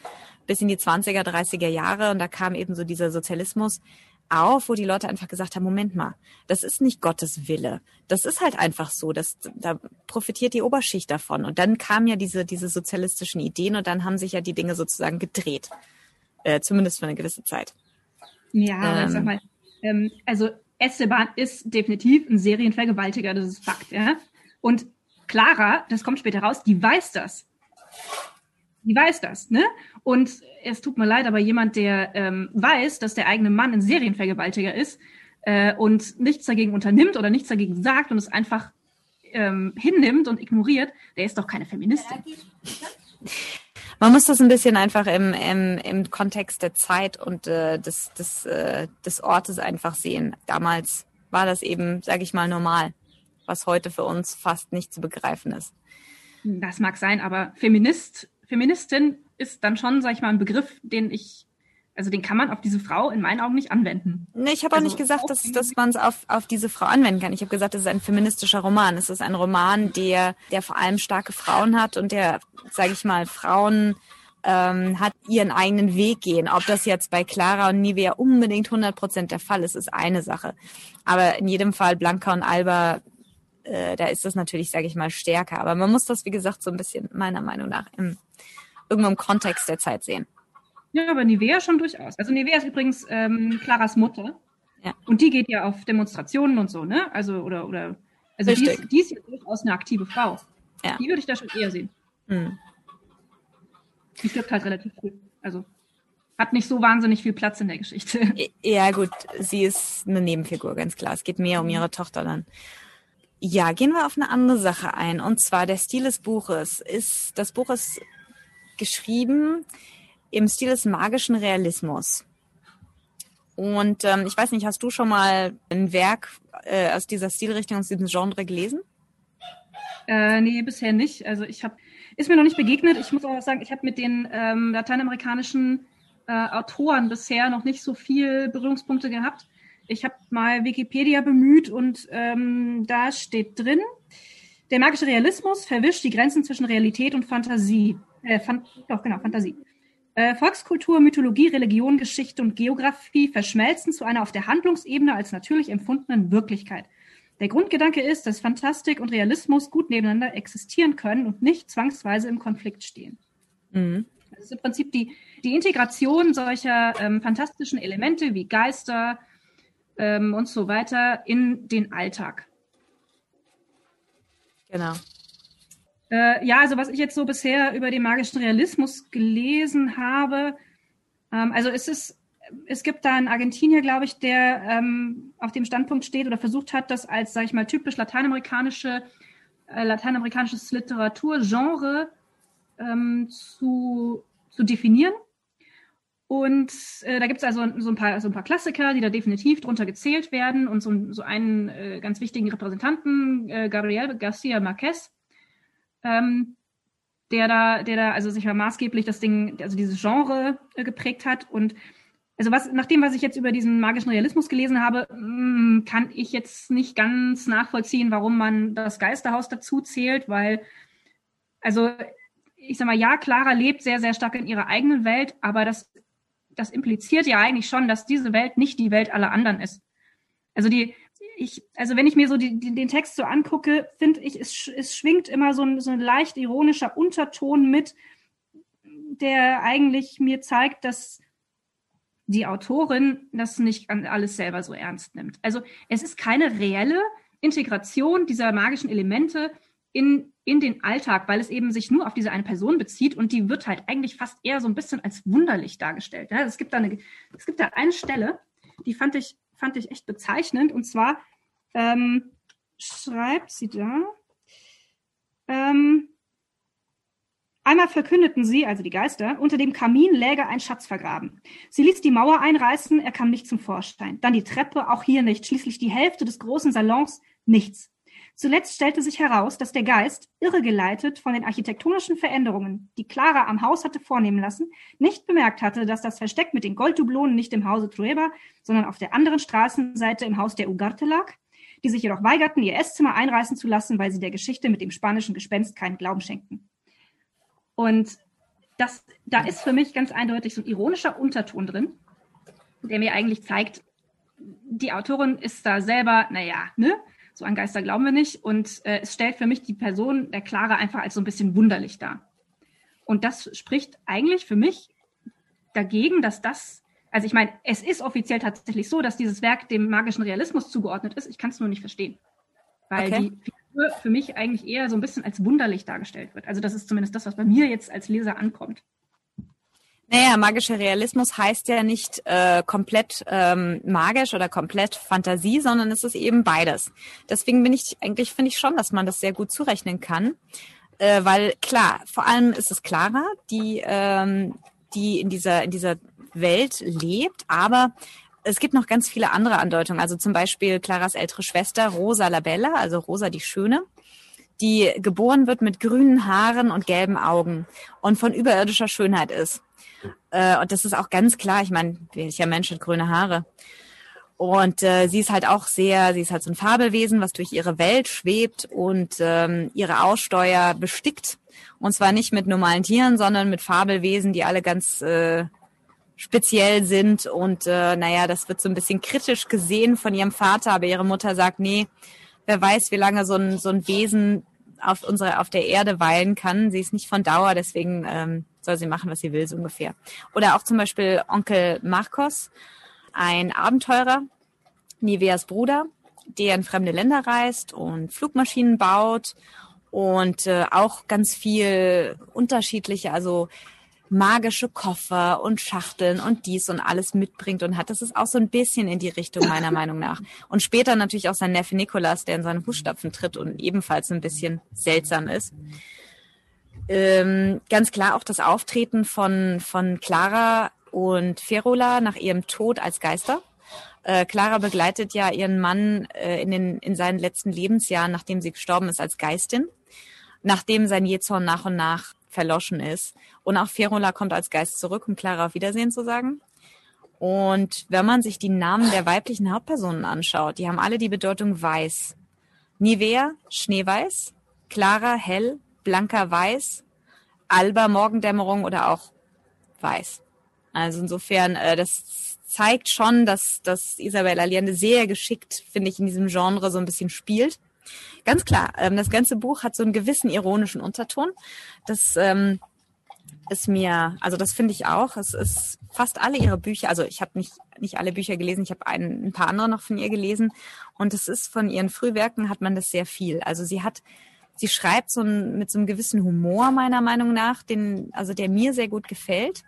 bis in die 20er, 30er Jahre und da kam eben so dieser Sozialismus auf, wo die Leute einfach gesagt haben, Moment mal, das ist nicht Gottes Wille. Das ist halt einfach so, dass da profitiert die Oberschicht davon. Und dann kamen ja diese, diese sozialistischen Ideen und dann haben sich ja die Dinge sozusagen gedreht. Äh, zumindest für eine gewisse Zeit. Ja, ähm, sag mal, ähm, also Esteban ist definitiv ein Serienvergewaltiger, das ist Fakt, ja. Und Clara, das kommt später raus, die weiß das. Die weiß das, ne? Und es tut mir leid, aber jemand, der ähm, weiß, dass der eigene Mann ein Serienvergewaltiger ist äh, und nichts dagegen unternimmt oder nichts dagegen sagt und es einfach ähm, hinnimmt und ignoriert, der ist doch keine Feministin. Man muss das ein bisschen einfach im, im, im Kontext der Zeit und äh, des, des, äh, des Ortes einfach sehen. Damals war das eben, sage ich mal, normal, was heute für uns fast nicht zu begreifen ist. Das mag sein, aber Feminist, Feministin ist dann schon, sag ich mal, ein Begriff, den ich also den kann man auf diese Frau in meinen Augen nicht anwenden. Nee, ich habe also auch nicht gesagt, dass, dass man es auf, auf diese Frau anwenden kann. Ich habe gesagt, es ist ein feministischer Roman. Es ist ein Roman, der, der vor allem starke Frauen hat und der, sage ich mal, Frauen ähm, hat ihren eigenen Weg gehen. Ob das jetzt bei Clara und Nivea unbedingt 100 Prozent der Fall ist, ist eine Sache. Aber in jedem Fall Blanca und Alba, äh, da ist das natürlich, sage ich mal, stärker. Aber man muss das, wie gesagt, so ein bisschen meiner Meinung nach im, irgendwo im Kontext der Zeit sehen. Ja, aber Nivea schon durchaus. Also Nivea ist übrigens ähm, Claras Mutter. Ja. Und die geht ja auf Demonstrationen und so, ne? Also, oder, oder, also die ist, die ist, ja durchaus eine aktive Frau. Ja. Die würde ich da schon eher sehen. Hm. Die stirbt halt relativ früh. Also hat nicht so wahnsinnig viel Platz in der Geschichte. Ja, gut, sie ist eine Nebenfigur, ganz klar. Es geht mehr um ihre Tochter dann. Ja, gehen wir auf eine andere Sache ein. Und zwar der Stil des Buches. Ist, das Buch ist geschrieben im Stil des magischen Realismus. Und ähm, ich weiß nicht, hast du schon mal ein Werk äh, aus dieser Stilrichtung, aus diesem Genre gelesen? Äh, nee, bisher nicht. Also ich habe ist mir noch nicht begegnet. Ich muss auch sagen, ich habe mit den ähm, lateinamerikanischen äh, Autoren bisher noch nicht so viel Berührungspunkte gehabt. Ich habe mal Wikipedia bemüht und ähm, da steht drin, der magische Realismus verwischt die Grenzen zwischen Realität und Fantasie. Äh, Fan doch, genau, Fantasie. Äh, Volkskultur, Mythologie, Religion, Geschichte und Geografie verschmelzen zu einer auf der Handlungsebene als natürlich empfundenen Wirklichkeit. Der Grundgedanke ist, dass Fantastik und Realismus gut nebeneinander existieren können und nicht zwangsweise im Konflikt stehen. Mhm. Das ist im Prinzip die, die Integration solcher ähm, fantastischen Elemente wie Geister ähm, und so weiter in den Alltag. Genau. Äh, ja, also was ich jetzt so bisher über den magischen Realismus gelesen habe, ähm, also es ist, es gibt da einen Argentinier, glaube ich, der ähm, auf dem Standpunkt steht oder versucht hat, das als, sage ich mal, typisch lateinamerikanische, äh, lateinamerikanisches Literaturgenre ähm, zu, zu definieren. Und äh, da gibt es also so ein, paar, so ein paar Klassiker, die da definitiv drunter gezählt werden und so, so einen äh, ganz wichtigen Repräsentanten, äh, Gabriel Garcia Marquez, ähm, der da, der da also sich mal maßgeblich das Ding, also dieses Genre äh, geprägt hat. Und also was, nach dem, was ich jetzt über diesen magischen Realismus gelesen habe, mh, mm, kann ich jetzt nicht ganz nachvollziehen, warum man das Geisterhaus dazu zählt, weil, also ich sag mal, ja, Clara lebt sehr, sehr stark in ihrer eigenen Welt, aber das das impliziert ja eigentlich schon, dass diese Welt nicht die Welt aller anderen ist. Also die, ich, also wenn ich mir so die, die, den Text so angucke, finde ich, es, es schwingt immer so ein, so ein leicht ironischer Unterton mit, der eigentlich mir zeigt, dass die Autorin das nicht alles selber so ernst nimmt. Also es ist keine reelle Integration dieser magischen Elemente in, in den Alltag, weil es eben sich nur auf diese eine Person bezieht und die wird halt eigentlich fast eher so ein bisschen als wunderlich dargestellt. Ja, es, gibt da eine, es gibt da eine Stelle, die fand ich, fand ich echt bezeichnend und zwar ähm, schreibt sie da, ähm, Einmal verkündeten sie, also die Geister, unter dem Kamin läge ein Schatz vergraben. Sie ließ die Mauer einreißen, er kam nicht zum Vorschein. Dann die Treppe, auch hier nicht. Schließlich die Hälfte des großen Salons, nichts. Zuletzt stellte sich heraus, dass der Geist, irregeleitet von den architektonischen Veränderungen, die Clara am Haus hatte vornehmen lassen, nicht bemerkt hatte, dass das Versteck mit den Golddublonen nicht im Hause Trueba, sondern auf der anderen Straßenseite im Haus der Ugarte lag, die sich jedoch weigerten, ihr Esszimmer einreißen zu lassen, weil sie der Geschichte mit dem spanischen Gespenst keinen Glauben schenkten. Und das, da ist für mich ganz eindeutig so ein ironischer Unterton drin, der mir eigentlich zeigt, die Autorin ist da selber, naja, ne, so an Geister glauben wir nicht. Und äh, es stellt für mich die Person der Clara einfach als so ein bisschen wunderlich dar. Und das spricht eigentlich für mich dagegen, dass das, also ich meine, es ist offiziell tatsächlich so, dass dieses Werk dem magischen Realismus zugeordnet ist. Ich kann es nur nicht verstehen. Weil okay. die Figur für mich eigentlich eher so ein bisschen als wunderlich dargestellt wird. Also das ist zumindest das, was bei mir jetzt als Leser ankommt. Naja, magischer Realismus heißt ja nicht äh, komplett ähm, magisch oder komplett Fantasie, sondern es ist eben beides. Deswegen bin ich eigentlich finde ich schon, dass man das sehr gut zurechnen kann, äh, weil klar, vor allem ist es Clara, die ähm, die in dieser in dieser Welt lebt, aber es gibt noch ganz viele andere Andeutungen. Also zum Beispiel Claras ältere Schwester Rosa Labella, also Rosa die Schöne, die geboren wird mit grünen Haaren und gelben Augen und von überirdischer Schönheit ist. Äh, und das ist auch ganz klar. Ich meine, welcher Mensch hat grüne Haare? Und äh, sie ist halt auch sehr, sie ist halt so ein Fabelwesen, was durch ihre Welt schwebt und ähm, ihre Aussteuer bestickt. Und zwar nicht mit normalen Tieren, sondern mit Fabelwesen, die alle ganz äh, speziell sind. Und äh, naja, das wird so ein bisschen kritisch gesehen von ihrem Vater, aber ihre Mutter sagt, nee, wer weiß, wie lange so ein, so ein Wesen auf unserer, auf der Erde weilen kann. Sie ist nicht von Dauer, deswegen ähm, soll sie machen, was sie will, so ungefähr. Oder auch zum Beispiel Onkel Marcos, ein Abenteurer, Niveas Bruder, der in fremde Länder reist und Flugmaschinen baut und äh, auch ganz viel unterschiedliche, also magische Koffer und Schachteln und dies und alles mitbringt und hat. Das ist auch so ein bisschen in die Richtung meiner Meinung nach. Und später natürlich auch sein Neffe Nikolas, der in seine Fußstapfen tritt und ebenfalls ein bisschen seltsam ist. Ähm, ganz klar auch das Auftreten von, von Clara und Ferola nach ihrem Tod als Geister. Äh, Clara begleitet ja ihren Mann äh, in, den, in seinen letzten Lebensjahren, nachdem sie gestorben ist, als Geistin. nachdem sein Jezorn nach und nach verloschen ist. Und auch Ferula kommt als Geist zurück, um Clara auf Wiedersehen zu sagen. Und wenn man sich die Namen der weiblichen Hauptpersonen anschaut, die haben alle die Bedeutung weiß. Nivea, Schneeweiß, Clara, hell, Blanca, weiß, Alba, Morgendämmerung oder auch weiß. Also insofern, äh, das zeigt schon, dass, dass Isabella Allende sehr geschickt, finde ich, in diesem Genre so ein bisschen spielt. Ganz klar, ähm, das ganze Buch hat so einen gewissen ironischen Unterton. Das ähm, ist mir, also das finde ich auch. Es ist fast alle ihre Bücher, also ich habe nicht, nicht alle Bücher gelesen, ich habe ein, ein paar andere noch von ihr gelesen. Und es ist von ihren Frühwerken hat man das sehr viel. Also sie hat, sie schreibt so ein, mit so einem gewissen Humor meiner Meinung nach, den, also der mir sehr gut gefällt.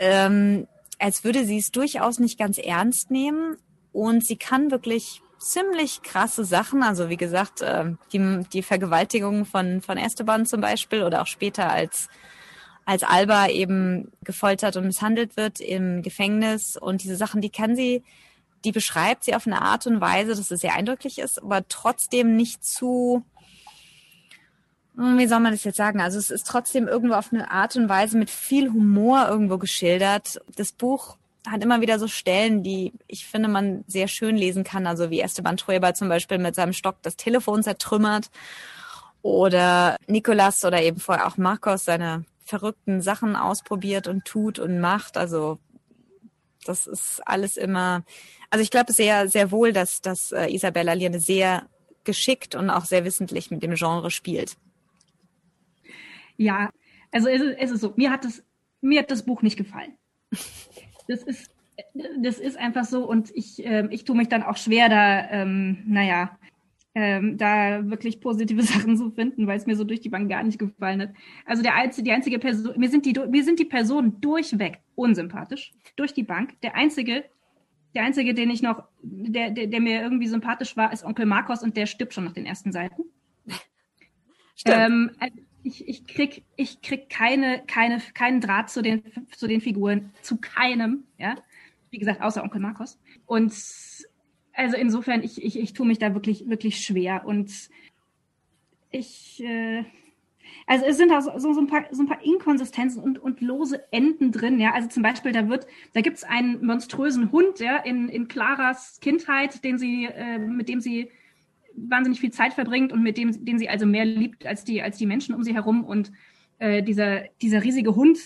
Ähm, als würde sie es durchaus nicht ganz ernst nehmen. Und sie kann wirklich ziemlich krasse Sachen. Also wie gesagt, äh, die, die Vergewaltigung von, von Esteban zum Beispiel oder auch später als, als Alba eben gefoltert und misshandelt wird im Gefängnis. Und diese Sachen, die kann sie, die beschreibt sie auf eine Art und Weise, dass es sehr eindrücklich ist, aber trotzdem nicht zu, wie soll man das jetzt sagen? Also es ist trotzdem irgendwo auf eine Art und Weise mit viel Humor irgendwo geschildert. Das Buch hat immer wieder so Stellen, die ich finde, man sehr schön lesen kann. Also wie Esteban Trueba zum Beispiel mit seinem Stock das Telefon zertrümmert oder Nicolas oder eben vorher auch Marcos seine verrückten Sachen ausprobiert und tut und macht. Also das ist alles immer, also ich glaube sehr, sehr wohl, dass, dass äh, Isabella Allende sehr geschickt und auch sehr wissentlich mit dem Genre spielt. Ja, also es ist, es ist so, mir hat das, mir hat das Buch nicht gefallen. Das ist, das ist einfach so und ich, äh, ich tue mich dann auch schwer, da, ähm, naja, ähm, da wirklich positive Sachen zu finden, weil es mir so durch die Bank gar nicht gefallen hat. Also der einzige, die einzige Person, mir sind die, mir sind die Personen durchweg unsympathisch, durch die Bank. Der einzige, der einzige, den ich noch, der, der, der mir irgendwie sympathisch war, ist Onkel Marcos und der stirbt schon nach den ersten Seiten. Stimmt. Ähm, also ich, ich krieg, ich krieg keine, keine, keinen Draht zu den, zu den Figuren, zu keinem, ja. Wie gesagt, außer Onkel Marcos. Und also insofern, ich, ich, ich tue mich da wirklich, wirklich schwer. Und ich, äh, also es sind auch so, so, ein paar, so ein paar Inkonsistenzen und, und lose Enden drin, ja. Also zum Beispiel, da wird, da gibt es einen monströsen Hund, ja, in, in Claras Kindheit, den sie, äh, mit dem sie wahnsinnig viel Zeit verbringt und mit dem, den sie also mehr liebt als die, als die Menschen um sie herum. Und äh, dieser, dieser riesige Hund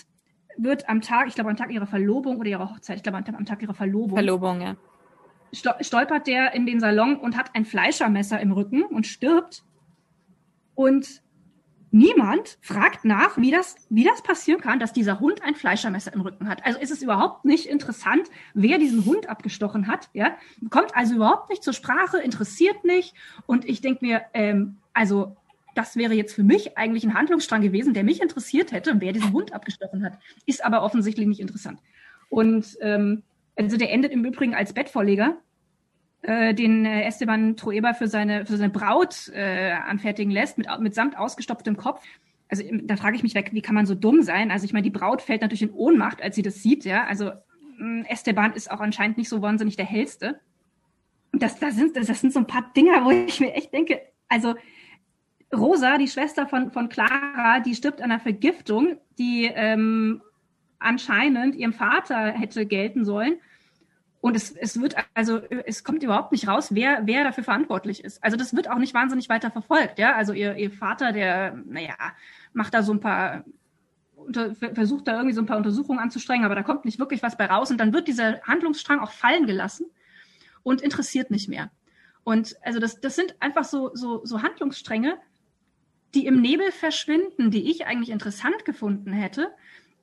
wird am Tag, ich glaube am Tag ihrer Verlobung oder ihrer Hochzeit, ich glaube am Tag, am Tag ihrer Verlobung. Verlobung, ja. Stolpert der in den Salon und hat ein Fleischermesser im Rücken und stirbt. Und niemand fragt nach, wie das, wie das passieren kann, dass dieser Hund ein Fleischermesser im Rücken hat. Also ist es überhaupt nicht interessant, wer diesen Hund abgestochen hat. Ja? Kommt also überhaupt nicht zur Sprache, interessiert nicht. Und ich denke mir, ähm, also das wäre jetzt für mich eigentlich ein Handlungsstrang gewesen, der mich interessiert hätte, wer diesen Hund abgestochen hat. Ist aber offensichtlich nicht interessant. Und ähm, also der endet im Übrigen als Bettvorleger äh, den äh, Esteban Trueba für seine, für seine Braut äh, anfertigen lässt, mit, mit samt ausgestopftem Kopf. Also da frage ich mich, wie kann man so dumm sein? Also ich meine, die Braut fällt natürlich in Ohnmacht, als sie das sieht, ja. Also mm, Esteban ist auch anscheinend nicht so wahnsinnig der hellste. Das, das, sind, das, das sind so ein paar Dinger, wo ich mir echt denke, also Rosa, die Schwester von, von Clara, die stirbt an einer Vergiftung, die ähm, anscheinend ihrem Vater hätte gelten sollen. Und es, es wird, also es kommt überhaupt nicht raus, wer, wer dafür verantwortlich ist. Also das wird auch nicht wahnsinnig weiter verfolgt, ja. Also ihr, ihr Vater, der, naja, macht da so ein paar, unter, versucht da irgendwie so ein paar Untersuchungen anzustrengen, aber da kommt nicht wirklich was bei raus. Und dann wird dieser Handlungsstrang auch fallen gelassen und interessiert nicht mehr. Und also das, das sind einfach so, so, so Handlungsstränge, die im Nebel verschwinden, die ich eigentlich interessant gefunden hätte,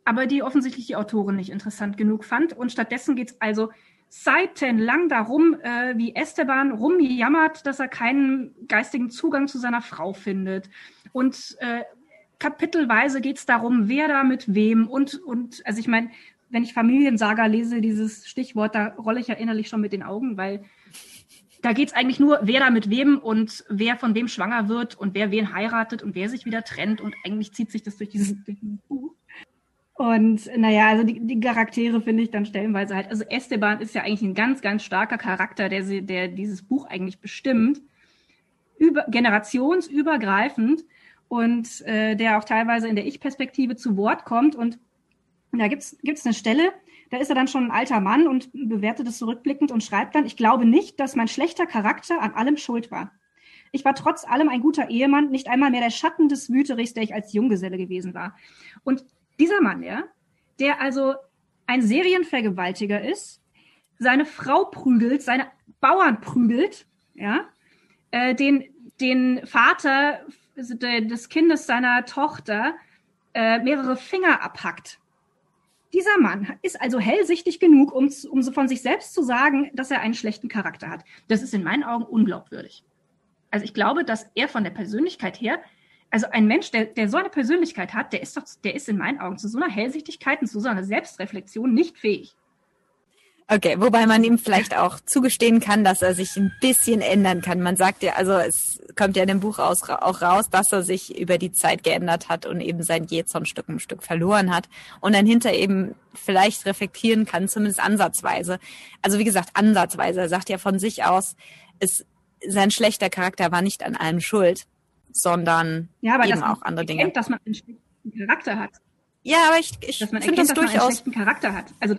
aber die offensichtlich die Autorin nicht interessant genug fand. Und stattdessen geht's also seitenlang darum, äh, wie Esteban rumjammert, dass er keinen geistigen Zugang zu seiner Frau findet. Und äh, kapitelweise geht es darum, wer da mit wem und, und also ich meine, wenn ich Familiensaga lese, dieses Stichwort, da rolle ich ja innerlich schon mit den Augen, weil da geht es eigentlich nur, wer da mit wem und wer von wem schwanger wird und wer wen heiratet und wer sich wieder trennt und eigentlich zieht sich das durch dieses Buch. Und naja, also die, die Charaktere finde ich dann stellenweise halt, also Esteban ist ja eigentlich ein ganz, ganz starker Charakter, der, sie, der dieses Buch eigentlich bestimmt, über, generationsübergreifend. und äh, der auch teilweise in der Ich-Perspektive zu Wort kommt. Und da gibt's gibt's eine Stelle, da ist er dann schon ein alter Mann und bewertet es zurückblickend und schreibt dann, ich glaube nicht, dass mein schlechter Charakter an allem schuld war. Ich war trotz allem ein guter Ehemann, nicht einmal mehr der Schatten des Wüterichs, der ich als Junggeselle gewesen war. Und dieser Mann, ja, der also ein Serienvergewaltiger ist, seine Frau prügelt, seine Bauern prügelt, ja, äh, den, den Vater des Kindes seiner Tochter äh, mehrere Finger abhackt. Dieser Mann ist also hellsichtig genug, um, um von sich selbst zu sagen, dass er einen schlechten Charakter hat. Das ist in meinen Augen unglaubwürdig. Also ich glaube, dass er von der Persönlichkeit her, also ein Mensch, der, der so eine Persönlichkeit hat, der ist doch, der ist in meinen Augen zu so einer Hellsichtigkeit und zu so einer Selbstreflexion nicht fähig. Okay, wobei man ihm vielleicht auch zugestehen kann, dass er sich ein bisschen ändern kann. Man sagt ja, also es kommt ja in dem Buch auch raus, dass er sich über die Zeit geändert hat und eben sein Jezon Stück um Stück verloren hat und dann hinter eben vielleicht reflektieren kann, zumindest ansatzweise. Also wie gesagt, ansatzweise. Er sagt ja von sich aus, es, sein schlechter Charakter war nicht an allem schuld, sondern ja, aber eben auch andere erkennt, Dinge. dass man einen schlechten Charakter hat. Ja, aber ich, ich finde erkennt, das dass man einen durchaus schlechten Charakter hat. Also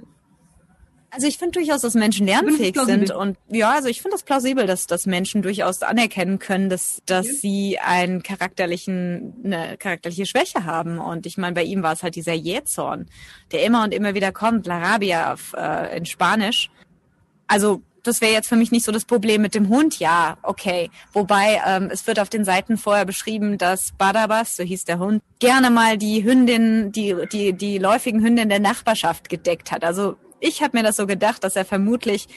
Also ich finde durchaus, dass Menschen lernfähig sind und ja, also ich finde das plausibel, dass, dass Menschen durchaus anerkennen können, dass, dass Okay. sie einen charakterlichen, eine charakterliche Schwäche haben. Und ich meine, bei ihm war es halt dieser Jähzorn, der immer und immer wieder kommt, La Rabia auf, äh, in Spanisch. Also das wäre jetzt für mich nicht so das Problem mit dem Hund, ja, okay. Wobei ähm, es wird auf den Seiten vorher beschrieben, dass Badabas, so hieß der Hund, gerne mal die Hündin, die die die läufigen Hündin der Nachbarschaft gedeckt hat. Also ich habe mir das so gedacht, dass er vermutlich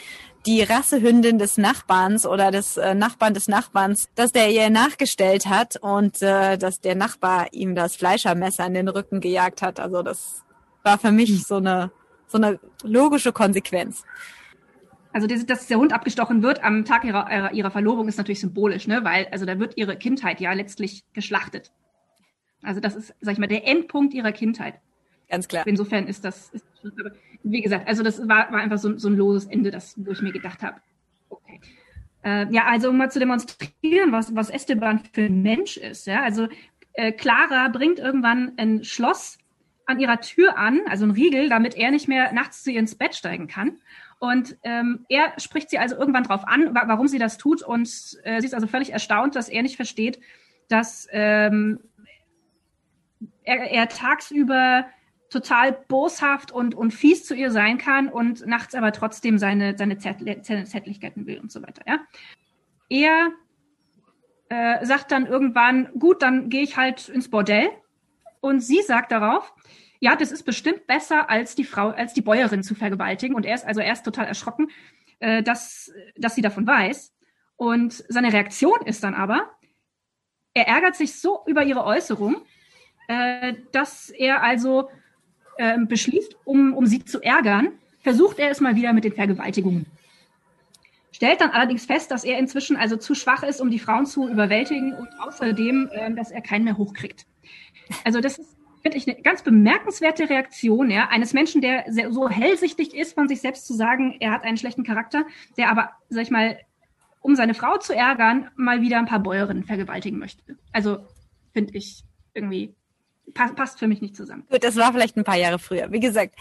die Rassehündin des Nachbarns oder des äh, Nachbarn des Nachbarns, dass der ihr nachgestellt hat und äh, dass der Nachbar ihm das Fleischermesser in den Rücken gejagt hat. Also das war für mich so eine so eine logische Konsequenz. Also, dass der Hund abgestochen wird am Tag ihrer, ihrer, ihrer Verlobung ist natürlich symbolisch, ne? weil also da wird ihre Kindheit ja letztlich geschlachtet. Also das ist, sag ich mal, der Endpunkt ihrer Kindheit. Ganz klar. Insofern ist das, ist, wie gesagt, also das war, war einfach so, so ein loses Ende, das, wo ich mir gedacht habe, okay. Äh, ja, also um mal zu demonstrieren, was, was Esteban für ein Mensch ist. Ja? Also äh, Clara bringt irgendwann ein Schloss an ihrer Tür an, also ein Riegel, damit er nicht mehr nachts zu ihr ins Bett steigen kann. Und ähm, er spricht sie also irgendwann drauf an, wa warum sie das tut. Und äh, sie ist also völlig erstaunt, dass er nicht versteht, dass ähm, er, er tagsüber total boshaft und, und fies zu ihr sein kann und nachts aber trotzdem seine, seine, Zärtli seine Zärtlichkeiten will und so weiter. Ja? Er äh, sagt dann irgendwann, gut, dann gehe ich halt ins Bordell. Und sie sagt darauf, ja, das ist bestimmt besser, als die Frau, als die Bäuerin zu vergewaltigen. Und er ist also erst total erschrocken, äh, dass, dass sie davon weiß. Und seine Reaktion ist dann aber, er ärgert sich so über ihre Äußerung, äh, dass er also äh, beschließt, um, um sie zu ärgern, versucht er es mal wieder mit den Vergewaltigungen. Stellt dann allerdings fest, dass er inzwischen also zu schwach ist, um die Frauen zu überwältigen und außerdem, äh, dass er keinen mehr hochkriegt. Also das ist, finde ich, eine ganz bemerkenswerte Reaktion ja, eines Menschen, der sehr, so hellsichtig ist, von sich selbst zu sagen, er hat einen schlechten Charakter, der aber, sag ich mal, um seine Frau zu ärgern, mal wieder ein paar Bäuerinnen vergewaltigen möchte. Also finde ich irgendwie, passt, passt für mich nicht zusammen. Gut, das war vielleicht ein paar Jahre früher. Wie gesagt,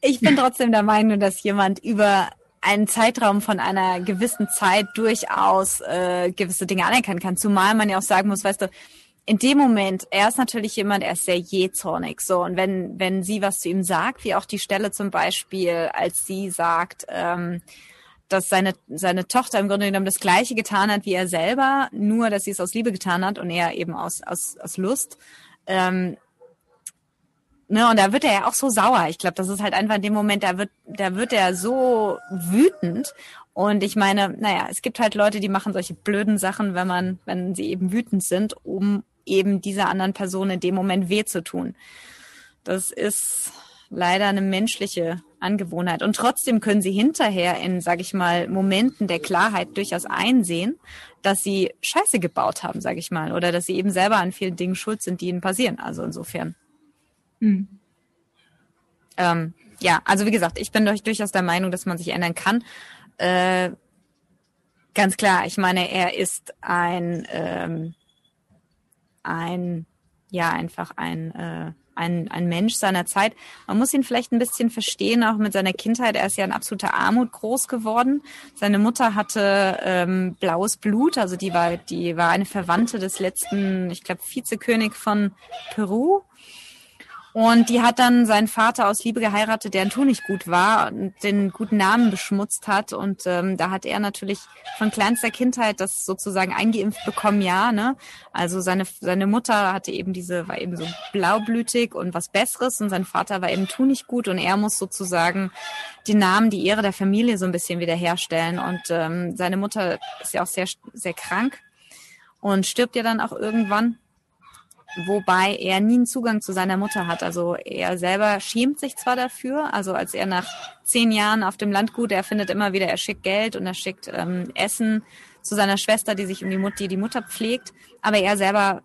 ich bin trotzdem der Meinung, dass jemand über einen Zeitraum von einer gewissen Zeit durchaus äh, gewisse Dinge anerkennen kann. Zumal man ja auch sagen muss, weißt du, in dem Moment, er ist natürlich jemand, er ist sehr jähzornig, so. Und wenn, wenn sie was zu ihm sagt, wie auch die Stelle zum Beispiel, als sie sagt, ähm, dass seine, seine Tochter im Grunde genommen das Gleiche getan hat wie er selber, nur dass sie es aus Liebe getan hat und er eben aus, aus, aus Lust. Ähm, ne, und da wird er ja auch so sauer. Ich glaube, das ist halt einfach in dem Moment, da wird, da wird er so wütend. Und ich meine, naja, es gibt halt Leute, die machen solche blöden Sachen, wenn man, wenn sie eben wütend sind, um eben dieser anderen Person in dem Moment weh zu tun. Das ist leider eine menschliche Angewohnheit. Und trotzdem können sie hinterher in, sage ich mal, Momenten der Klarheit durchaus einsehen, dass sie Scheiße gebaut haben, sage ich mal, oder dass sie eben selber an vielen Dingen schuld sind, die ihnen passieren. Also insofern. Hm. Ähm, ja, also wie gesagt, ich bin durch, durchaus der Meinung, dass man sich ändern kann. Äh, ganz klar, ich meine, er ist ein ähm, ein, ja, einfach ein, äh, ein, ein Mensch seiner Zeit. Man muss ihn vielleicht ein bisschen verstehen, auch mit seiner Kindheit. Er ist ja in absoluter Armut groß geworden. Seine Mutter hatte ähm, blaues Blut, also die war, die war eine Verwandte des letzten, ich glaube, Vizekönig von Peru. Und die hat dann seinen Vater aus Liebe geheiratet, der ein Tu nicht gut war und den guten Namen beschmutzt hat. Und ähm, da hat er natürlich von kleinster Kindheit das sozusagen eingeimpft bekommen, ja. Ne? Also seine, seine Mutter hatte eben diese, war eben so blaublütig und was Besseres und sein Vater war eben Tu nicht gut und er muss sozusagen den Namen, die Ehre der Familie so ein bisschen wiederherstellen. Und ähm, seine Mutter ist ja auch sehr, sehr krank und stirbt ja dann auch irgendwann wobei er nie einen Zugang zu seiner Mutter hat. Also er selber schämt sich zwar dafür, also als er nach zehn Jahren auf dem Landgut, er findet immer wieder, er schickt Geld und er schickt ähm, Essen zu seiner Schwester, die sich um die Mutter, die die Mutter pflegt, aber er selber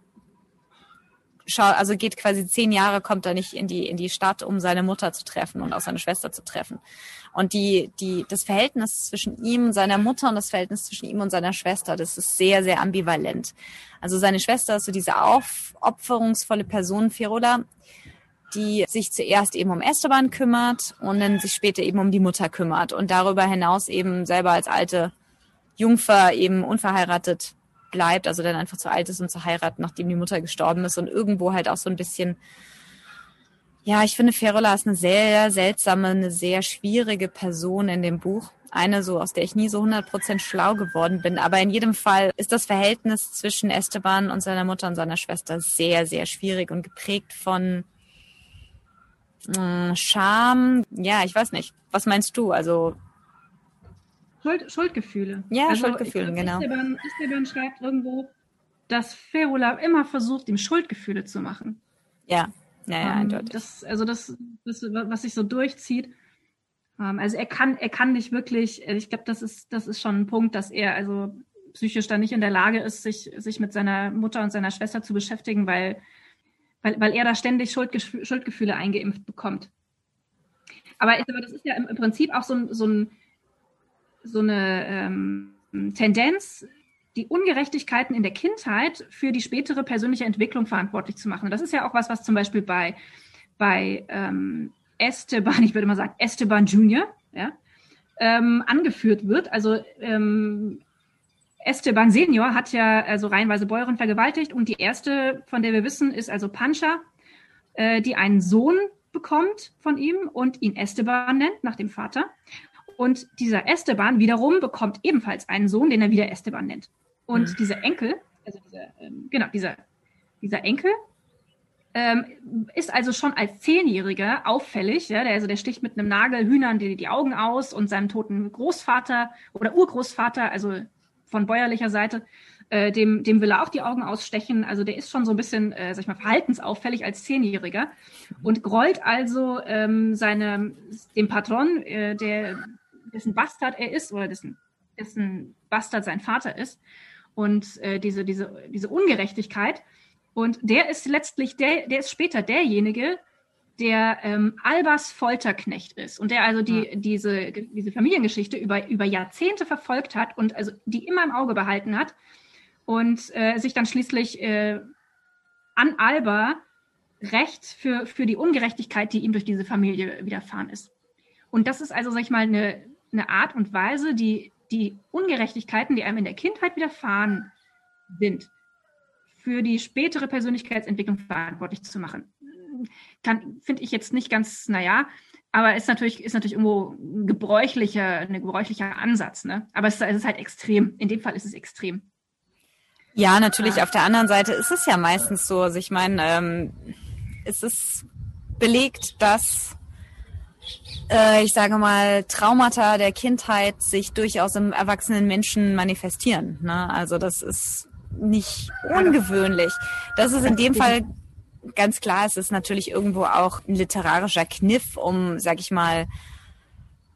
schaut, also geht quasi zehn Jahre, kommt er nicht in die in die Stadt, um seine Mutter zu treffen und auch seine Schwester zu treffen. Und die, die, das Verhältnis zwischen ihm und seiner Mutter und das Verhältnis zwischen ihm und seiner Schwester, das ist sehr, sehr ambivalent. Also seine Schwester ist so diese aufopferungsvolle Person, Firola, die sich zuerst eben um Esteban kümmert und dann sich später eben um die Mutter kümmert und darüber hinaus eben selber als alte Jungfer eben unverheiratet bleibt, also dann einfach zu alt ist, um zu heiraten, nachdem die Mutter gestorben ist und irgendwo halt auch so ein bisschen ja, ich finde, Ferola ist eine sehr seltsame, eine sehr schwierige Person in dem Buch. Eine so, aus der ich nie so 100% schlau geworden bin. Aber in jedem Fall ist das Verhältnis zwischen Esteban und seiner Mutter und seiner Schwester sehr, sehr schwierig und geprägt von äh, Scham. Ja, ich weiß nicht. Was meinst du? Also Schuld, Schuldgefühle. Ja, also, Schuldgefühle, genau. Esteban, Esteban schreibt irgendwo, dass Ferola immer versucht, ihm Schuldgefühle zu machen. Ja. Ja, ja, ähm, eindeutig. Das, also das, das, was sich so durchzieht. Ähm, also er kann, er kann nicht wirklich, äh, ich glaube, das ist, das ist schon ein Punkt, dass er also psychisch da nicht in der Lage ist, sich, sich mit seiner Mutter und seiner Schwester zu beschäftigen, weil, weil, weil er da ständig Schuldgefühle, Schuldgefühle eingeimpft bekommt. Aber, aber das ist ja im, im Prinzip auch so, ein, so, ein, so eine ähm, Tendenz, die Ungerechtigkeiten in der Kindheit für die spätere persönliche Entwicklung verantwortlich zu machen. Und das ist ja auch was, was zum Beispiel bei, bei ähm, Esteban, ich würde mal sagen Esteban Junior, ja, ähm, angeführt wird. Also ähm, Esteban Senior hat ja also reihenweise Bäuerin vergewaltigt und die erste, von der wir wissen, ist also Pancha, äh, die einen Sohn bekommt von ihm und ihn Esteban nennt, nach dem Vater. Und dieser Esteban wiederum bekommt ebenfalls einen Sohn, den er wieder Esteban nennt. Und mhm. dieser Enkel, also dieser, ähm, genau, dieser, dieser Enkel, ähm, ist also schon als Zehnjähriger auffällig. Ja, der, also der sticht mit einem Nagel Hühnern die, die Augen aus und seinem toten Großvater oder Urgroßvater, also von bäuerlicher Seite, äh, dem, dem will er auch die Augen ausstechen. Also der ist schon so ein bisschen, äh, sag ich mal, verhaltensauffällig als Zehnjähriger und grollt also ähm, seine, dem Patron, äh, der, dessen Bastard er ist oder dessen, dessen Bastard sein Vater ist, und äh, diese, diese, diese Ungerechtigkeit. Und der ist letztlich, der, der ist später derjenige, der ähm, Albers Folterknecht ist und der also die, ja. diese, diese Familiengeschichte über, über Jahrzehnte verfolgt hat und also die immer im Auge behalten hat und äh, sich dann schließlich äh, an Alba Recht für, für die Ungerechtigkeit, die ihm durch diese Familie widerfahren ist. Und das ist also, sag ich mal, eine, eine Art und Weise, die die Ungerechtigkeiten, die einem in der Kindheit widerfahren sind, für die spätere Persönlichkeitsentwicklung verantwortlich zu machen. Finde ich jetzt nicht ganz, naja, aber ist natürlich, ist natürlich irgendwo ein gebräuchlicher, ein gebräuchlicher Ansatz, ne? Aber es, es ist halt extrem. In dem Fall ist es extrem. Ja, natürlich. Ja. Auf der anderen Seite ist es ja meistens so. Also ich meine, ähm, es ist belegt, dass äh, ich sage mal, Traumata der Kindheit sich durchaus im erwachsenen Menschen manifestieren. Ne? Also das ist nicht ungewöhnlich. Das ist in dem Fall ganz klar, es ist natürlich irgendwo auch ein literarischer Kniff, um, sag ich mal,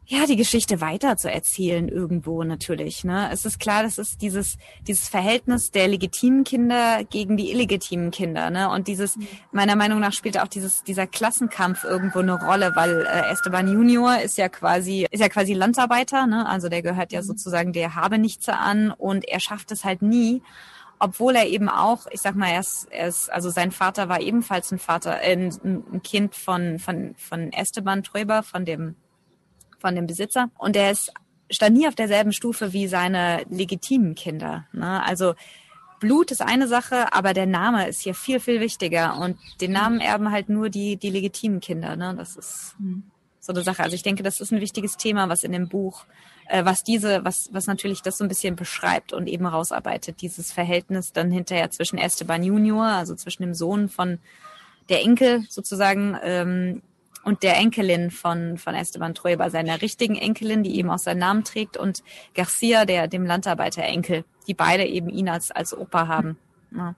ja, die Geschichte weiter zu erzählen irgendwo natürlich. Ne? Es ist klar, das ist dieses, dieses Verhältnis der legitimen Kinder gegen die illegitimen Kinder. Ne? Und dieses, meiner Meinung nach spielt auch dieses, dieser Klassenkampf irgendwo eine Rolle, weil äh, Esteban Junior ist ja quasi, ist ja quasi Landarbeiter, ne? Also der gehört ja mhm. sozusagen der habe nichts an und er schafft es halt nie, obwohl er eben auch, ich sag mal, er ist, er ist also sein Vater war ebenfalls ein Vater, äh, ein, ein Kind von, von, von Esteban Tröber, von dem, von dem Besitzer. Und er ist, stand nie auf derselben Stufe wie seine legitimen Kinder. Ne? Also Blut ist eine Sache, aber der Name ist hier viel, viel wichtiger. Und den Namen erben halt nur die, die legitimen Kinder. Ne? Das ist mhm. so eine Sache. Also ich denke, das ist ein wichtiges Thema, was in dem Buch äh, was diese, was, was natürlich das so ein bisschen beschreibt und eben rausarbeitet, dieses Verhältnis dann hinterher zwischen Esteban Junior, also zwischen dem Sohn von der Enkel sozusagen, ähm, und der Enkelin von, von Esteban Troeba, seiner richtigen Enkelin, die eben auch seinen Namen trägt, und Garcia, der, dem Landarbeiterenkel, die beide eben ihn als, als Opa haben. Ja.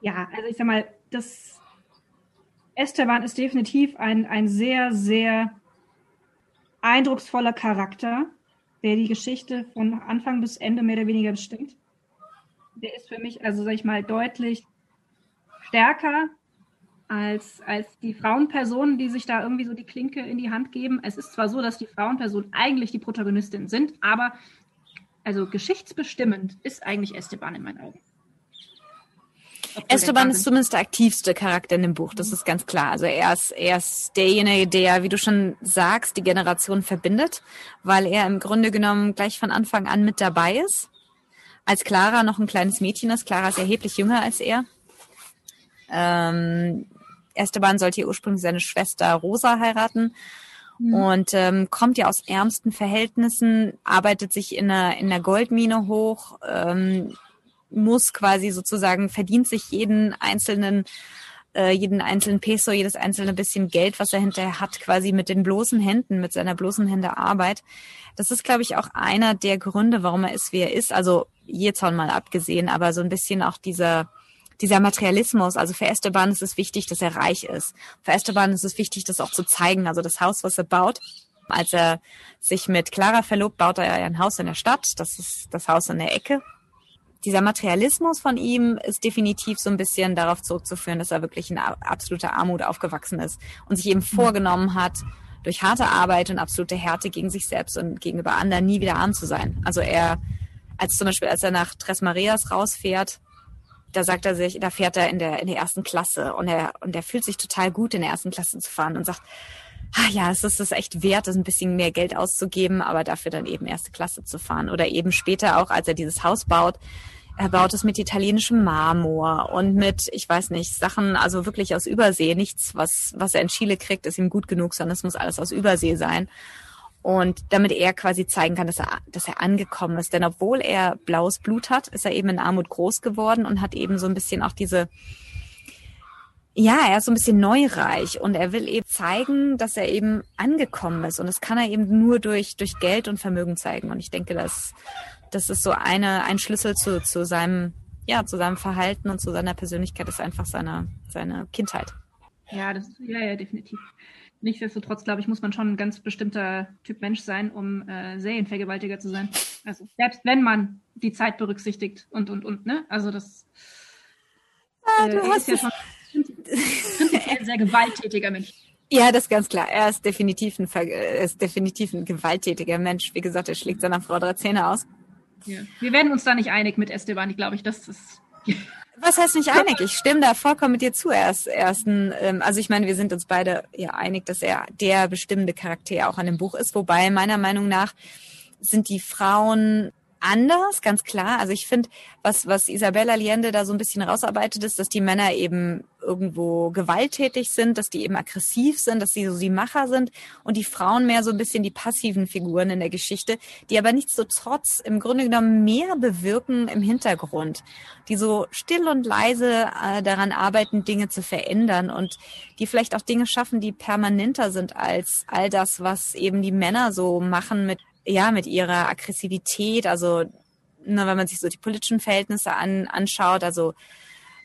ja, also ich sag mal, das Esteban ist definitiv ein, ein sehr, sehr eindrucksvoller Charakter, der die Geschichte von Anfang bis Ende mehr oder weniger bestimmt. Der ist für mich, also sag ich mal, deutlich stärker als, als die Frauenpersonen, die sich da irgendwie so die Klinke in die Hand geben. Es ist zwar so, dass die Frauenpersonen eigentlich die Protagonistin sind, aber also geschichtsbestimmend ist eigentlich Esteban in meinen Augen. Esteban ist zumindest der aktivste Charakter in dem Buch, das ist ganz klar. Also er ist, er ist derjenige, der, wie du schon sagst, die Generation verbindet, weil er im Grunde genommen gleich von Anfang an mit dabei ist. Als Clara noch ein kleines Mädchen ist, Clara ist erheblich jünger als er. Ähm, Esteban sollte hier ursprünglich seine Schwester Rosa heiraten mhm. und ähm, kommt ja aus ärmsten Verhältnissen, arbeitet sich in einer, in einer Goldmine hoch, ähm, muss quasi sozusagen, verdient sich jeden einzelnen äh, jeden einzelnen Peso, jedes einzelne bisschen Geld, was er hinterher hat, quasi mit den bloßen Händen, mit seiner bloßen Hände Arbeit. Das ist, glaube ich, auch einer der Gründe, warum er ist, wie er ist. Also Jezorn mal abgesehen, aber so ein bisschen auch dieser, dieser Materialismus. Also für Esteban ist es wichtig, dass er reich ist. Für Esteban ist es wichtig, das auch zu zeigen. Also das Haus, was er baut, als er sich mit Clara verlobt, baut er ein Haus in der Stadt. Das ist das Haus in der Ecke dieser Materialismus von ihm ist definitiv so ein bisschen darauf zurückzuführen, dass er wirklich in absoluter Armut aufgewachsen ist und sich eben mhm. vorgenommen hat, durch harte Arbeit und absolute Härte gegen sich selbst und gegenüber anderen nie wieder arm zu sein. Also er, als zum Beispiel, als er nach Tres Marias rausfährt, da sagt er sich, da fährt er in der, in der ersten Klasse und er, und er fühlt sich total gut, in der ersten Klasse zu fahren und sagt, ah ja, es ist es echt wert, das ein bisschen mehr Geld auszugeben, aber dafür dann eben erste Klasse zu fahren. Oder eben später auch, als er dieses Haus baut, er baut es mit italienischem Marmor und mit, ich weiß nicht, Sachen, also wirklich aus Übersee. Nichts, was, was er in Chile kriegt, ist ihm gut genug, sondern es muss alles aus Übersee sein. Und damit er quasi zeigen kann, dass er, dass er angekommen ist. Denn obwohl er blaues Blut hat, ist er eben in Armut groß geworden und hat eben so ein bisschen auch diese, ja, er ist so ein bisschen neureich und er will eben zeigen, dass er eben angekommen ist. Und das kann er eben nur durch, durch Geld und Vermögen zeigen. Und ich denke, dass das ist so eine, ein Schlüssel zu, zu seinem, ja, zu seinem Verhalten und zu seiner Persönlichkeit ist einfach seine, seine Kindheit. Ja, das, ja, ja, definitiv. Nichtsdestotrotz, glaube ich, muss man schon ein ganz bestimmter Typ Mensch sein, um äh, Serienvergewaltiger zu sein. Also selbst wenn man die Zeit berücksichtigt und und und, ne? Also das ah, äh, ist ja schon ein sehr gewalttätiger Mensch. Ja, das ist ganz klar. Er ist definitiv ein, ist definitiv ein gewalttätiger Mensch. Wie gesagt, er schlägt seiner Frau drei Zähne aus. Ja. Wir werden uns da nicht einig mit Esteban, glaube ich, das ist. Was heißt nicht einig? Ich stimme da vollkommen mit dir zu. Er ist, er ist ein, ähm, also ich meine, wir sind uns beide ja einig, dass er der bestimmende Charakter auch an dem Buch ist. Wobei meiner Meinung nach sind die Frauen anders, ganz klar. Also ich finde, was, was Isabella Allende da so ein bisschen rausarbeitet, ist, dass die Männer eben irgendwo gewalttätig sind, dass die eben aggressiv sind, dass sie so die Macher sind und die Frauen mehr so ein bisschen die passiven Figuren in der Geschichte, die aber nichtsdestotrotz im Grunde genommen mehr bewirken im Hintergrund, die so still und leise äh, daran arbeiten, Dinge zu verändern und die vielleicht auch Dinge schaffen, die permanenter sind als all das, was eben die Männer so machen mit ja, mit ihrer Aggressivität, also ne, wenn man sich so die politischen Verhältnisse an, anschaut, also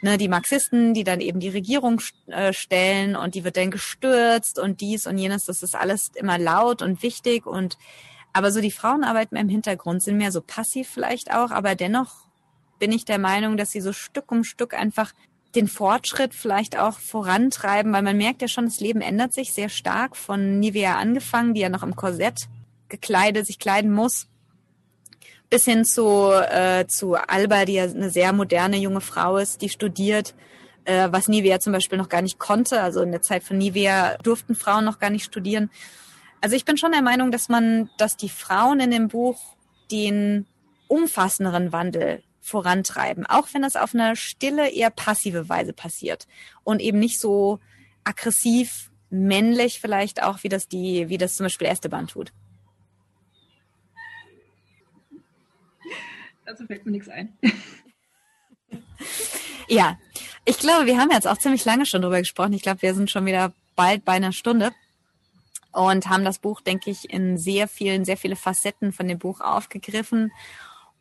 ne, die Marxisten, die dann eben die Regierung äh, stellen und die wird dann gestürzt und dies und jenes, das ist alles immer laut und wichtig und aber so die Frauenarbeit im Hintergrund sind mehr so passiv vielleicht auch, aber dennoch bin ich der Meinung, dass sie so Stück um Stück einfach den Fortschritt vielleicht auch vorantreiben, weil man merkt ja schon, das Leben ändert sich sehr stark von Nivea angefangen, die ja noch im Korsett gekleidet, sich kleiden muss, bis hin zu, äh, zu Alba, die ja eine sehr moderne junge Frau ist, die studiert, äh, was Nivea zum Beispiel noch gar nicht konnte. Also in der Zeit von Nivea durften Frauen noch gar nicht studieren. Also ich bin schon der Meinung, dass man, dass die Frauen in dem Buch den umfassenderen Wandel vorantreiben, auch wenn das auf eine stille, eher passive Weise passiert und eben nicht so aggressiv, männlich vielleicht auch, wie das die, wie das zum Beispiel Esteban tut. Also fällt mir nichts ein. ja, ich glaube, wir haben jetzt auch ziemlich lange schon drüber gesprochen. Ich glaube, wir sind schon wieder bald bei einer Stunde und haben das Buch, denke ich, in sehr vielen, sehr viele Facetten von dem Buch aufgegriffen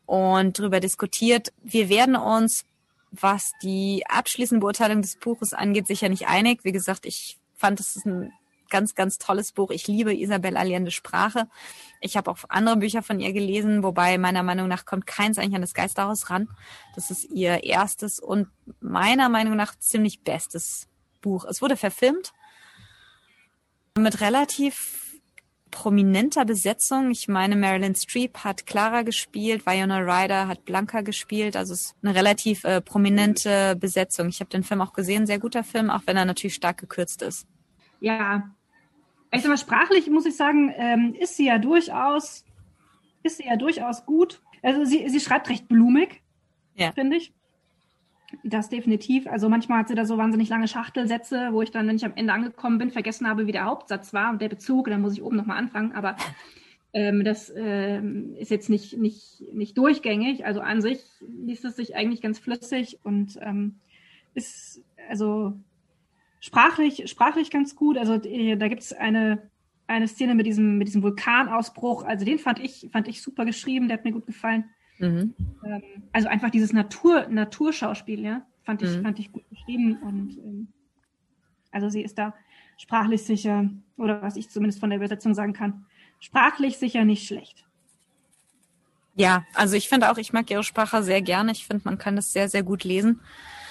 und darüber diskutiert. Wir werden uns, was die abschließende Beurteilung des Buches angeht, sicher nicht einig. Wie gesagt, ich fand, es ist ein ganz, ganz tolles Buch. Ich liebe Isabel Allende Sprache. Ich habe auch andere Bücher von ihr gelesen, wobei meiner Meinung nach kommt keins eigentlich an das Geisterhaus ran. Das ist ihr erstes und meiner Meinung nach ziemlich bestes Buch. Es wurde verfilmt mit relativ prominenter Besetzung. Ich meine, Marilyn Streep hat Clara gespielt, Viola Ryder hat Blanca gespielt. Also es ist eine relativ äh, prominente Besetzung. Ich habe den Film auch gesehen, sehr guter Film, auch wenn er natürlich stark gekürzt ist. Ja, ich sag mal, sprachlich muss ich sagen, ähm, ist sie ja durchaus, ist sie ja durchaus gut. Also sie, sie schreibt recht blumig, ja. finde ich. Das definitiv. Also manchmal hat sie da so wahnsinnig lange Schachtelsätze, wo ich dann, wenn ich am Ende angekommen bin, vergessen habe, wie der Hauptsatz war und der Bezug. Dann muss ich oben nochmal anfangen. Aber ähm, das ähm, ist jetzt nicht, nicht, nicht durchgängig. Also an sich liest es sich eigentlich ganz flüssig und ähm, ist also sprachlich, sprachlich ganz gut. Also äh, da gibt es eine, eine Szene mit diesem, mit diesem Vulkanausbruch. Also den fand ich, fand ich super geschrieben, der hat mir gut gefallen. Mhm. Ähm, also einfach dieses Natur, Naturschauspiel, ja, fand ich, mhm. fand ich gut geschrieben und ähm, also sie ist da sprachlich sicher, oder was ich zumindest von der Übersetzung sagen kann, sprachlich sicher nicht schlecht. Ja, also ich finde auch, ich mag ihre Sprache sehr gerne. Ich finde, man kann das sehr, sehr gut lesen.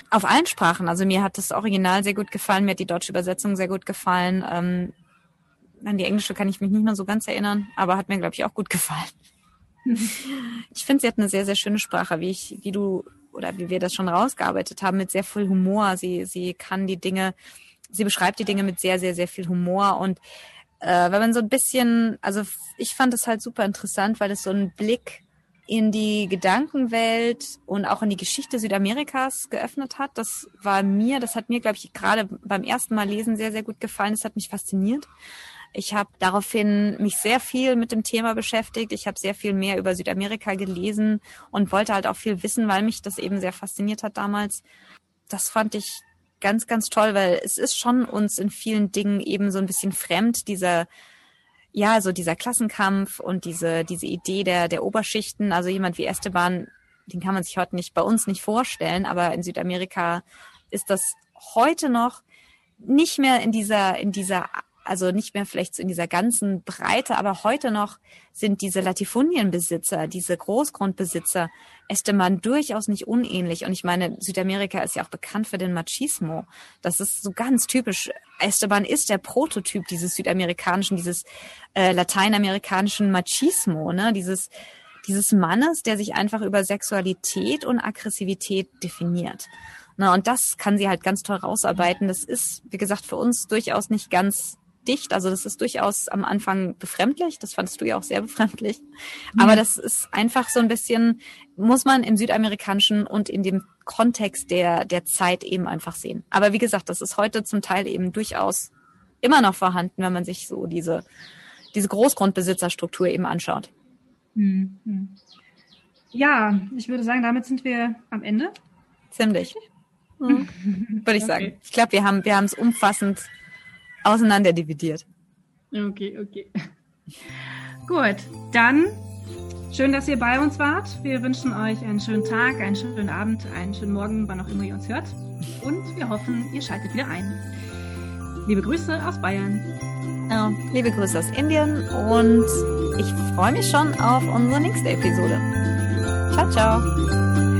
Auf allen Sprachen. Also mir hat das Original sehr gut gefallen, mir hat die deutsche Übersetzung sehr gut gefallen. Ähm, an die englische kann ich mich nicht mehr so ganz erinnern, aber hat mir, glaube ich, auch gut gefallen. Ich finde, sie hat eine sehr, sehr schöne Sprache, wie ich, wie du oder wie wir das schon rausgearbeitet haben, mit sehr viel Humor. Sie, sie kann die Dinge, sie beschreibt die Dinge mit sehr, sehr, sehr viel Humor und äh, wenn man so ein bisschen, also ich fand es halt super interessant, weil es so einen Blick in die Gedankenwelt und auch in die Geschichte Südamerikas geöffnet hat. Das war mir, das hat mir, glaube ich, gerade beim ersten Mal lesen sehr, sehr gut gefallen. Das hat mich fasziniert. Ich habe daraufhin mich sehr viel mit dem Thema beschäftigt. Ich habe sehr viel mehr über Südamerika gelesen und wollte halt auch viel wissen, weil mich das eben sehr fasziniert hat damals. Das fand ich ganz, ganz toll, weil es ist schon uns in vielen Dingen eben so ein bisschen fremd, dieser ja, so dieser Klassenkampf und diese, diese Idee der, der Oberschichten, also jemand wie Esteban, den kann man sich heute nicht bei uns nicht vorstellen, aber in Südamerika ist das heute noch nicht mehr in dieser, in dieser also nicht mehr vielleicht in dieser ganzen Breite, aber heute noch sind diese Latifunienbesitzer, diese Großgrundbesitzer Esteban durchaus nicht unähnlich. Und ich meine, Südamerika ist ja auch bekannt für den Machismo. Das ist so ganz typisch. Esteban ist der Prototyp dieses südamerikanischen, dieses äh, lateinamerikanischen Machismo, ne? Dieses dieses Mannes, der sich einfach über Sexualität und Aggressivität definiert. Na, und das kann sie halt ganz toll rausarbeiten. Das ist, wie gesagt, für uns durchaus nicht ganz dicht. Also das ist durchaus am Anfang befremdlich. Das fandest du ja auch sehr befremdlich. Mhm. Aber das ist einfach so ein bisschen, muss man im südamerikanischen und in dem Kontext der, der Zeit eben einfach sehen. Aber wie gesagt, das ist heute zum Teil eben durchaus immer noch vorhanden, wenn man sich so diese, diese Großgrundbesitzerstruktur eben anschaut. Mhm. Ja, ich würde sagen, damit sind wir am Ende. Ziemlich. Mhm. Würde ich okay. sagen. Ich glaube, wir haben wir haben es umfassend auseinanderdividiert. Okay, okay. Gut, dann schön, dass ihr bei uns wart. Wir wünschen euch einen schönen Tag, einen schönen Abend, einen schönen Morgen, wann auch immer ihr uns hört. Und wir hoffen, ihr schaltet wieder ein. Liebe Grüße aus Bayern. Ja, liebe Grüße aus Indien und ich freue mich schon auf unsere nächste Episode. Ciao, ciao.